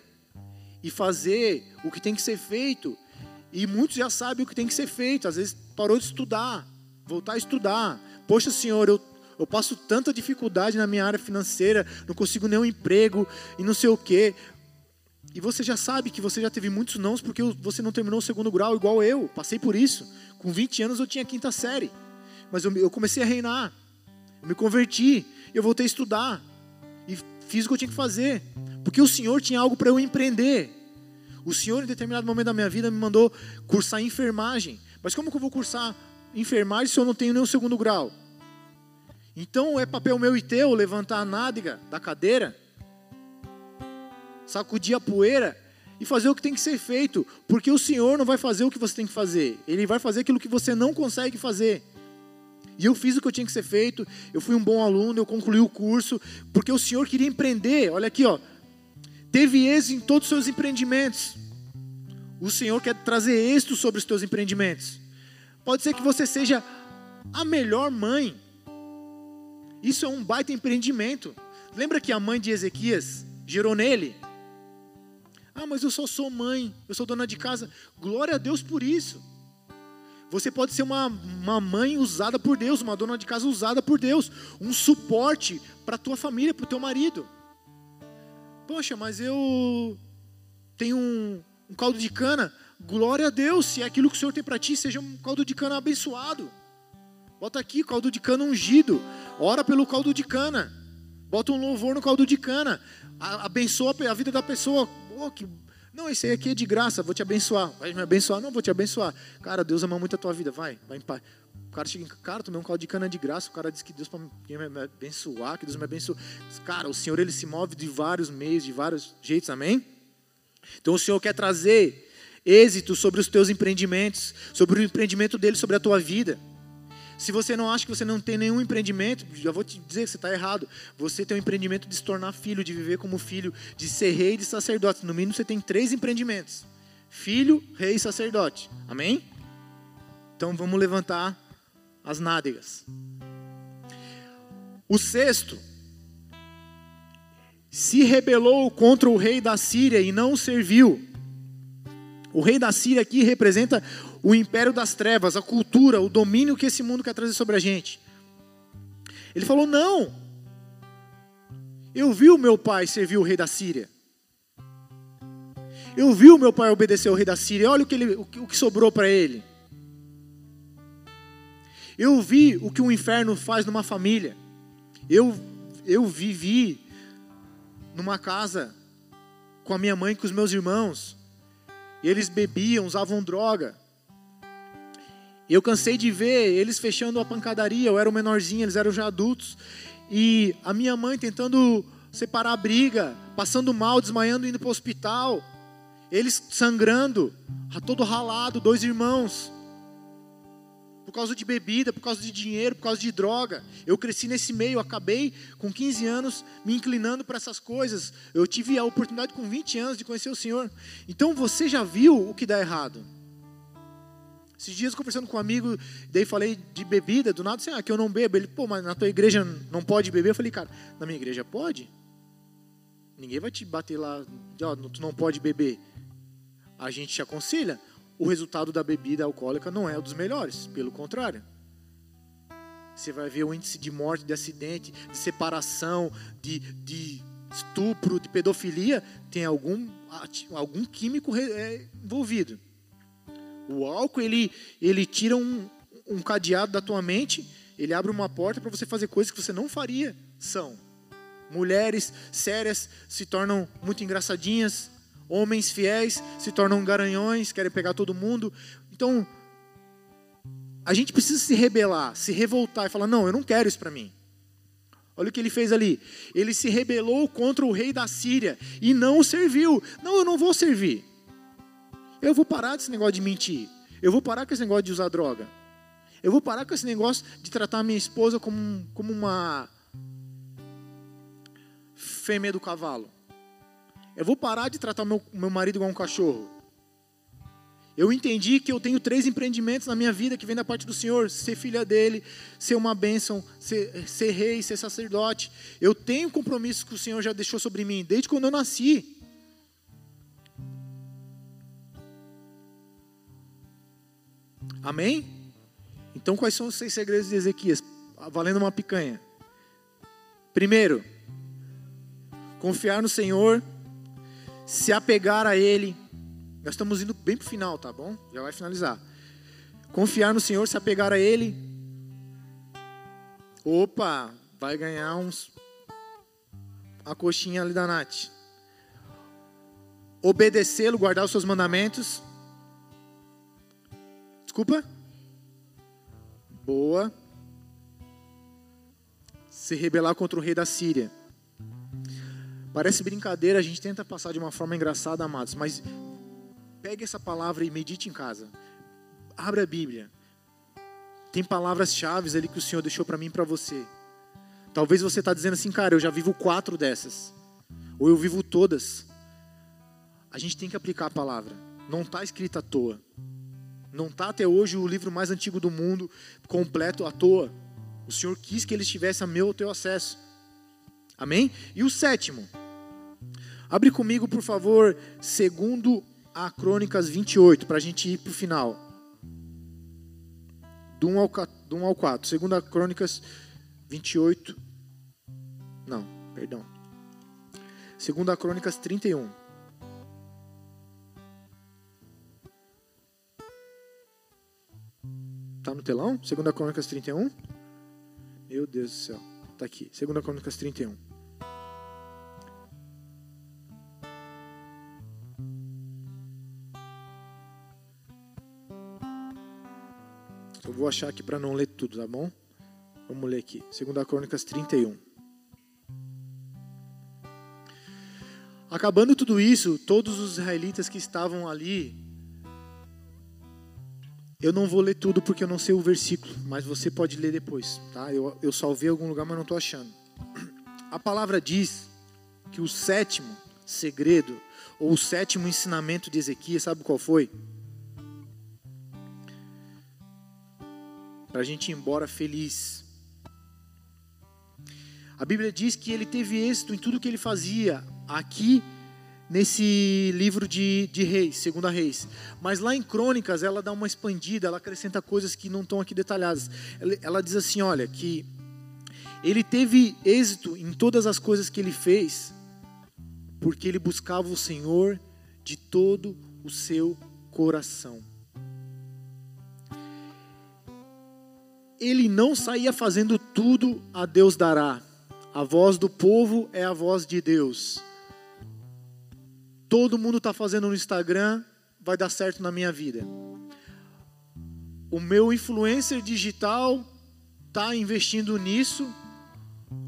e fazer o que tem que ser feito. E muitos já sabem o que tem que ser feito. Às vezes parou de estudar, voltar a estudar. Poxa, Senhor, eu, eu passo tanta dificuldade na minha área financeira, não consigo nenhum emprego e não sei o quê. E você já sabe que você já teve muitos nãos porque você não terminou o segundo grau igual eu. Passei por isso. Com 20 anos eu tinha quinta série. Mas eu, eu comecei a reinar. Eu me converti. Eu voltei a estudar. E fiz o que eu tinha que fazer. Porque o Senhor tinha algo para eu empreender. O Senhor, em determinado momento da minha vida, me mandou cursar enfermagem. Mas como que eu vou cursar enfermagem se eu não tenho nenhum segundo grau? Então é papel meu e teu levantar a nádega da cadeira sacudir a poeira e fazer o que tem que ser feito, porque o Senhor não vai fazer o que você tem que fazer, Ele vai fazer aquilo que você não consegue fazer. E eu fiz o que eu tinha que ser feito, eu fui um bom aluno, eu concluí o curso, porque o Senhor queria empreender, olha aqui, ó, teve êxito em todos os seus empreendimentos. O Senhor quer trazer êxito sobre os teus empreendimentos. Pode ser que você seja a melhor mãe. Isso é um baita empreendimento. Lembra que a mãe de Ezequias gerou nele? Ah, mas eu só sou mãe, eu sou dona de casa. Glória a Deus por isso. Você pode ser uma, uma mãe usada por Deus, uma dona de casa usada por Deus, um suporte para tua família, para o teu marido. Poxa, mas eu tenho um, um caldo de cana. Glória a Deus, se é aquilo que o Senhor tem para ti, seja um caldo de cana abençoado. Bota aqui, caldo de cana ungido. Ora pelo caldo de cana. Bota um louvor no caldo de cana. Abençoa a vida da pessoa oh, que... Não, esse aí aqui é de graça, vou te abençoar. Vai me abençoar? Não, vou te abençoar. Cara, Deus ama muito a tua vida, vai, vai em paz. O cara chega em cara, tomei um caldo de cana de graça, o cara diz que Deus para me abençoar, que Deus me abençoe. Cara, o Senhor ele se move de vários meios, de vários jeitos, amém? Então o Senhor quer trazer êxito sobre os teus empreendimentos, sobre o empreendimento dele sobre a tua vida. Se você não acha que você não tem nenhum empreendimento, já vou te dizer que você está errado. Você tem um empreendimento de se tornar filho, de viver como filho, de ser rei e de sacerdote. No mínimo você tem três empreendimentos: filho, rei e sacerdote. Amém? Então vamos levantar as nádegas. O sexto se rebelou contra o rei da Síria e não serviu. O rei da Síria aqui representa o império das trevas, a cultura, o domínio que esse mundo quer trazer sobre a gente. Ele falou: Não, eu vi o meu pai servir o rei da Síria. Eu vi o meu pai obedecer ao rei da Síria. Olha o que, ele, o que sobrou para ele. Eu vi o que o inferno faz numa família. Eu, eu vivi numa casa com a minha mãe e com os meus irmãos. E eles bebiam, usavam droga. Eu cansei de ver eles fechando a pancadaria. Eu era o menorzinho, eles eram já adultos. E a minha mãe tentando separar a briga, passando mal, desmaiando, indo para o hospital. Eles sangrando, todo ralado, dois irmãos. Por causa de bebida, por causa de dinheiro, por causa de droga. Eu cresci nesse meio, acabei com 15 anos me inclinando para essas coisas. Eu tive a oportunidade com 20 anos de conhecer o Senhor. Então você já viu o que dá errado? Esses dias conversando com um amigo, daí falei de bebida, do nada assim, ah, que eu não bebo. Ele, pô, mas na tua igreja não pode beber? Eu falei, cara, na minha igreja pode? Ninguém vai te bater lá, ó, tu não pode beber. A gente te aconselha. O resultado da bebida alcoólica não é dos melhores, pelo contrário. Você vai ver o índice de morte, de acidente, de separação, de, de estupro, de pedofilia, tem algum, algum químico é, envolvido. O álcool, ele, ele tira um, um cadeado da tua mente, ele abre uma porta para você fazer coisas que você não faria. São mulheres sérias se tornam muito engraçadinhas, homens fiéis se tornam garanhões, querem pegar todo mundo. Então, a gente precisa se rebelar, se revoltar e falar: não, eu não quero isso para mim. Olha o que ele fez ali. Ele se rebelou contra o rei da Síria e não o serviu. Não, eu não vou servir. Eu vou parar desse negócio de mentir. Eu vou parar com esse negócio de usar droga. Eu vou parar com esse negócio de tratar minha esposa como, como uma fêmea do cavalo. Eu vou parar de tratar meu, meu marido igual um cachorro. Eu entendi que eu tenho três empreendimentos na minha vida que vem da parte do Senhor: ser filha dele, ser uma bênção, ser, ser rei, ser sacerdote. Eu tenho compromissos que o Senhor já deixou sobre mim desde quando eu nasci. Amém? Então, quais são os seis segredos de Ezequias? Valendo uma picanha. Primeiro, confiar no Senhor, se apegar a Ele. Nós estamos indo bem para o final, tá bom? Já vai finalizar. Confiar no Senhor, se apegar a Ele. Opa, vai ganhar uns. A coxinha ali da Nath. Obedecê-lo, guardar os seus mandamentos. Desculpa? Boa. Se rebelar contra o rei da Síria. Parece brincadeira, a gente tenta passar de uma forma engraçada, amados, mas pegue essa palavra e medite em casa. Abra a Bíblia. Tem palavras-chave ali que o Senhor deixou para mim e para você. Talvez você está dizendo assim, cara, eu já vivo quatro dessas. Ou eu vivo todas. A gente tem que aplicar a palavra. Não está escrita à toa. Não está até hoje o livro mais antigo do mundo completo à toa. O Senhor quis que ele estivesse a meu ou teu acesso. Amém? E o sétimo. Abre comigo, por favor, segundo a Crônicas 28, para a gente ir para o final. Do 1 ao, do 1 ao 4. Segundo a Crônicas 28. Não, perdão. Segundo a Crônicas 31. Está no telão? Segunda Crônicas 31? Meu Deus do céu. Está aqui. Segunda Crônicas 31. Eu vou achar aqui para não ler tudo, tá bom? Vamos ler aqui. Segunda Crônicas 31. Acabando tudo isso, todos os israelitas que estavam ali eu não vou ler tudo porque eu não sei o versículo, mas você pode ler depois, tá? Eu, eu salvei algum lugar, mas não estou achando. A palavra diz que o sétimo segredo, ou o sétimo ensinamento de Ezequias, sabe qual foi? Para a gente ir embora feliz. A Bíblia diz que ele teve êxito em tudo que ele fazia aqui nesse livro de, de Reis, Segunda Reis. Mas lá em Crônicas ela dá uma expandida, ela acrescenta coisas que não estão aqui detalhadas. Ela, ela diz assim, olha, que ele teve êxito em todas as coisas que ele fez, porque ele buscava o Senhor de todo o seu coração. Ele não saía fazendo tudo a Deus dará. A voz do povo é a voz de Deus todo mundo está fazendo no Instagram, vai dar certo na minha vida. O meu influencer digital está investindo nisso,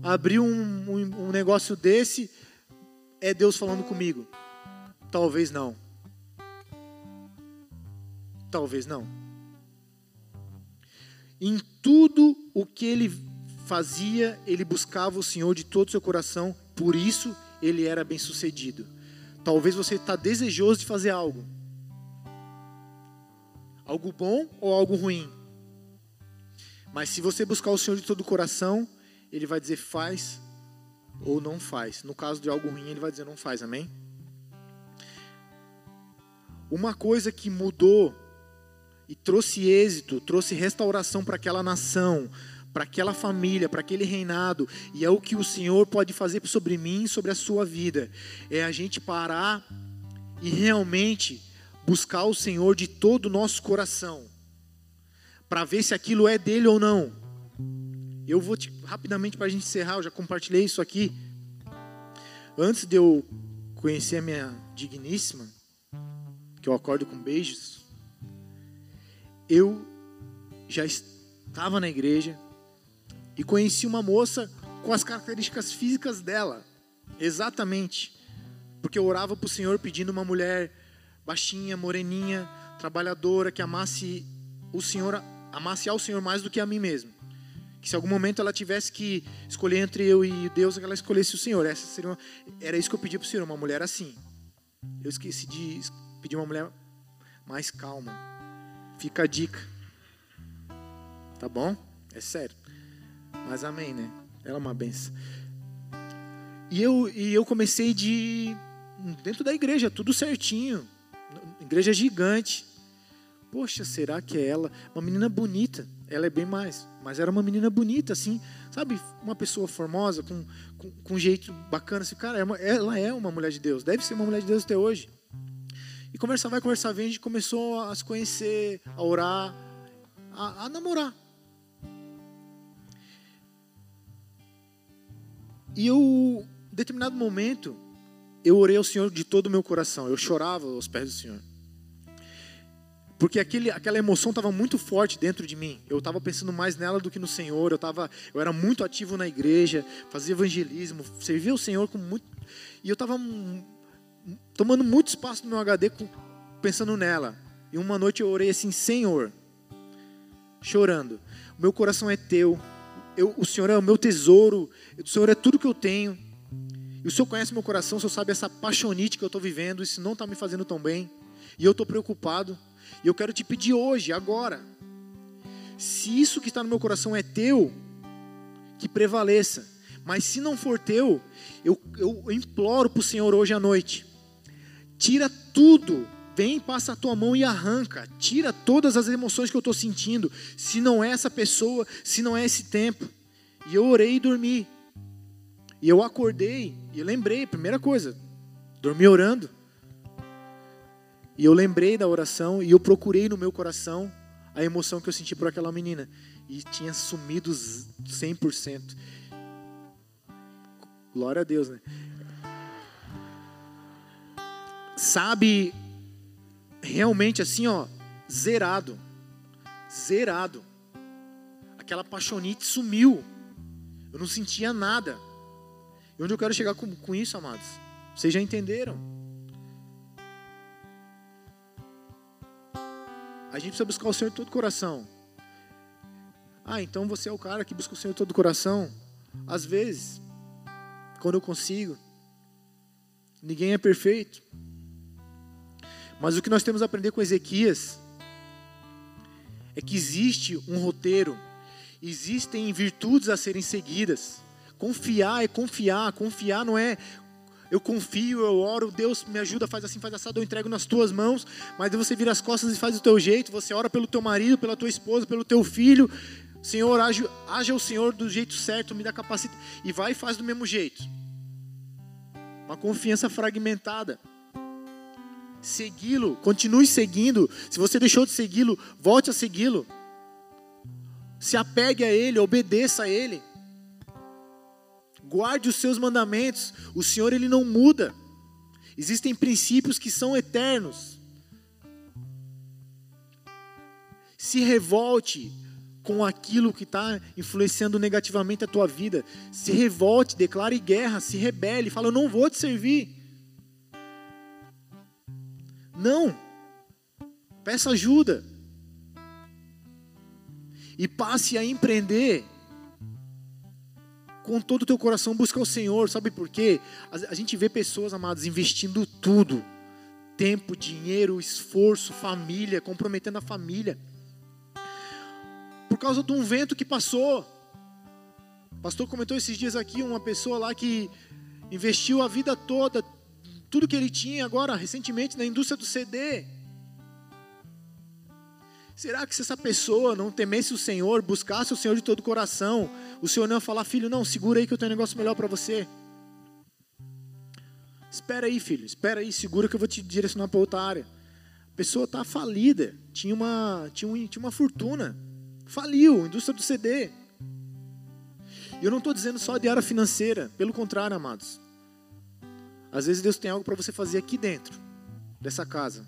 abriu um, um, um negócio desse, é Deus falando comigo. Talvez não. Talvez não. Em tudo o que ele fazia, ele buscava o Senhor de todo o seu coração, por isso ele era bem sucedido. Talvez você está desejoso de fazer algo. Algo bom ou algo ruim. Mas se você buscar o Senhor de todo o coração, Ele vai dizer faz ou não faz. No caso de algo ruim, Ele vai dizer não faz, amém? Uma coisa que mudou e trouxe êxito, trouxe restauração para aquela nação, para aquela família, para aquele reinado, e é o que o Senhor pode fazer sobre mim, sobre a sua vida. É a gente parar e realmente buscar o Senhor de todo o nosso coração, para ver se aquilo é dele ou não. Eu vou te, rapidamente para a gente encerrar, eu já compartilhei isso aqui. Antes de eu conhecer a minha digníssima, que eu acordo com beijos, eu já estava na igreja e conheci uma moça com as características físicas dela, exatamente, porque eu orava para o Senhor pedindo uma mulher baixinha, moreninha, trabalhadora, que amasse o Senhor, amasse ao Senhor mais do que a mim mesmo. Que se algum momento ela tivesse que escolher entre eu e Deus, ela escolhesse o Senhor. Essa seria uma, era isso que eu pedi para o Senhor, uma mulher assim. Eu esqueci de pedir uma mulher mais calma. Fica a dica. Tá bom? É sério. Mas amém, né? Ela é uma benção. E eu, e eu comecei de. dentro da igreja, tudo certinho. Igreja gigante. Poxa, será que é ela? Uma menina bonita. Ela é bem mais. Mas era uma menina bonita, assim. Sabe? Uma pessoa formosa, com, com, com jeito bacana. Assim, cara, é uma, ela é uma mulher de Deus. Deve ser uma mulher de Deus até hoje. E conversar vai, conversar vem. A gente começou a se conhecer, a orar, a, a namorar. E eu, em determinado momento, eu orei ao Senhor de todo o meu coração. Eu chorava aos pés do Senhor. Porque aquele, aquela emoção estava muito forte dentro de mim. Eu estava pensando mais nela do que no Senhor. Eu, tava, eu era muito ativo na igreja, fazia evangelismo, servia o Senhor com muito. E eu estava tomando muito espaço no meu HD pensando nela. E uma noite eu orei assim: Senhor, chorando, meu coração é teu, eu, o Senhor é o meu tesouro, o Senhor é tudo que eu tenho. E o Senhor conhece meu coração, o Senhor sabe essa paixonite que eu estou vivendo, isso não está me fazendo tão bem. E eu estou preocupado. E eu quero te pedir hoje, agora, se isso que está no meu coração é teu, que prevaleça. Mas se não for teu, eu, eu imploro para o Senhor hoje à noite. Tira tudo Vem, passa a tua mão e arranca. Tira todas as emoções que eu estou sentindo. Se não é essa pessoa, se não é esse tempo. E eu orei e dormi. E eu acordei e lembrei, primeira coisa, dormi orando. E eu lembrei da oração e eu procurei no meu coração a emoção que eu senti por aquela menina. E tinha sumido 100%. Glória a Deus, né? Sabe realmente assim, ó, zerado. Zerado. Aquela paixonite sumiu. Eu não sentia nada. E onde eu quero chegar com, com isso, amados? Vocês já entenderam? A gente precisa buscar o Senhor de todo o coração. Ah, então você é o cara que busca o Senhor de todo o coração. Às vezes, quando eu consigo, ninguém é perfeito. Mas o que nós temos a aprender com Ezequias é que existe um roteiro, existem virtudes a serem seguidas. Confiar é confiar, confiar não é eu confio, eu oro, Deus me ajuda, faz assim, faz assado, eu entrego nas tuas mãos, mas você vira as costas e faz do teu jeito, você ora pelo teu marido, pela tua esposa, pelo teu filho, Senhor, age, haja o Senhor do jeito certo, me dá capacidade, e vai e faz do mesmo jeito. Uma confiança fragmentada segui-lo, continue seguindo. Se você deixou de segui-lo, volte a segui-lo. Se apegue a Ele, obedeça a Ele. Guarde os seus mandamentos. O Senhor, Ele não muda. Existem princípios que são eternos. Se revolte com aquilo que está influenciando negativamente a tua vida. Se revolte, declare guerra, se rebele, fala: Eu não vou te servir. Não. Peça ajuda. E passe a empreender com todo o teu coração, busca o Senhor. Sabe por quê? A gente vê pessoas, amadas, investindo tudo: tempo, dinheiro, esforço, família, comprometendo a família. Por causa de um vento que passou. O pastor comentou esses dias aqui uma pessoa lá que investiu a vida toda, tudo que ele tinha agora, recentemente, na indústria do CD. Será que se essa pessoa não temesse o Senhor, buscasse o Senhor de todo o coração, o Senhor não ia falar, filho, não, segura aí que eu tenho um negócio melhor para você? Espera aí, filho, espera aí, segura que eu vou te direcionar para outra área. A pessoa está falida, tinha uma, tinha, um, tinha uma fortuna, faliu, indústria do CD. E eu não estou dizendo só de área financeira, pelo contrário, amados. Às vezes Deus tem algo para você fazer aqui dentro dessa casa.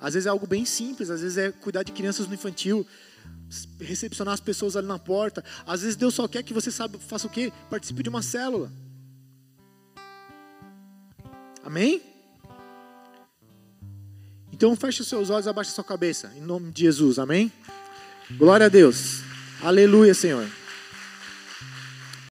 Às vezes é algo bem simples, às vezes é cuidar de crianças no infantil, recepcionar as pessoas ali na porta. Às vezes Deus só quer que você sabe, faça o quê? Participe de uma célula. Amém? Então feche os seus olhos, abaixe a sua cabeça, em nome de Jesus, amém? Glória a Deus. Aleluia, Senhor.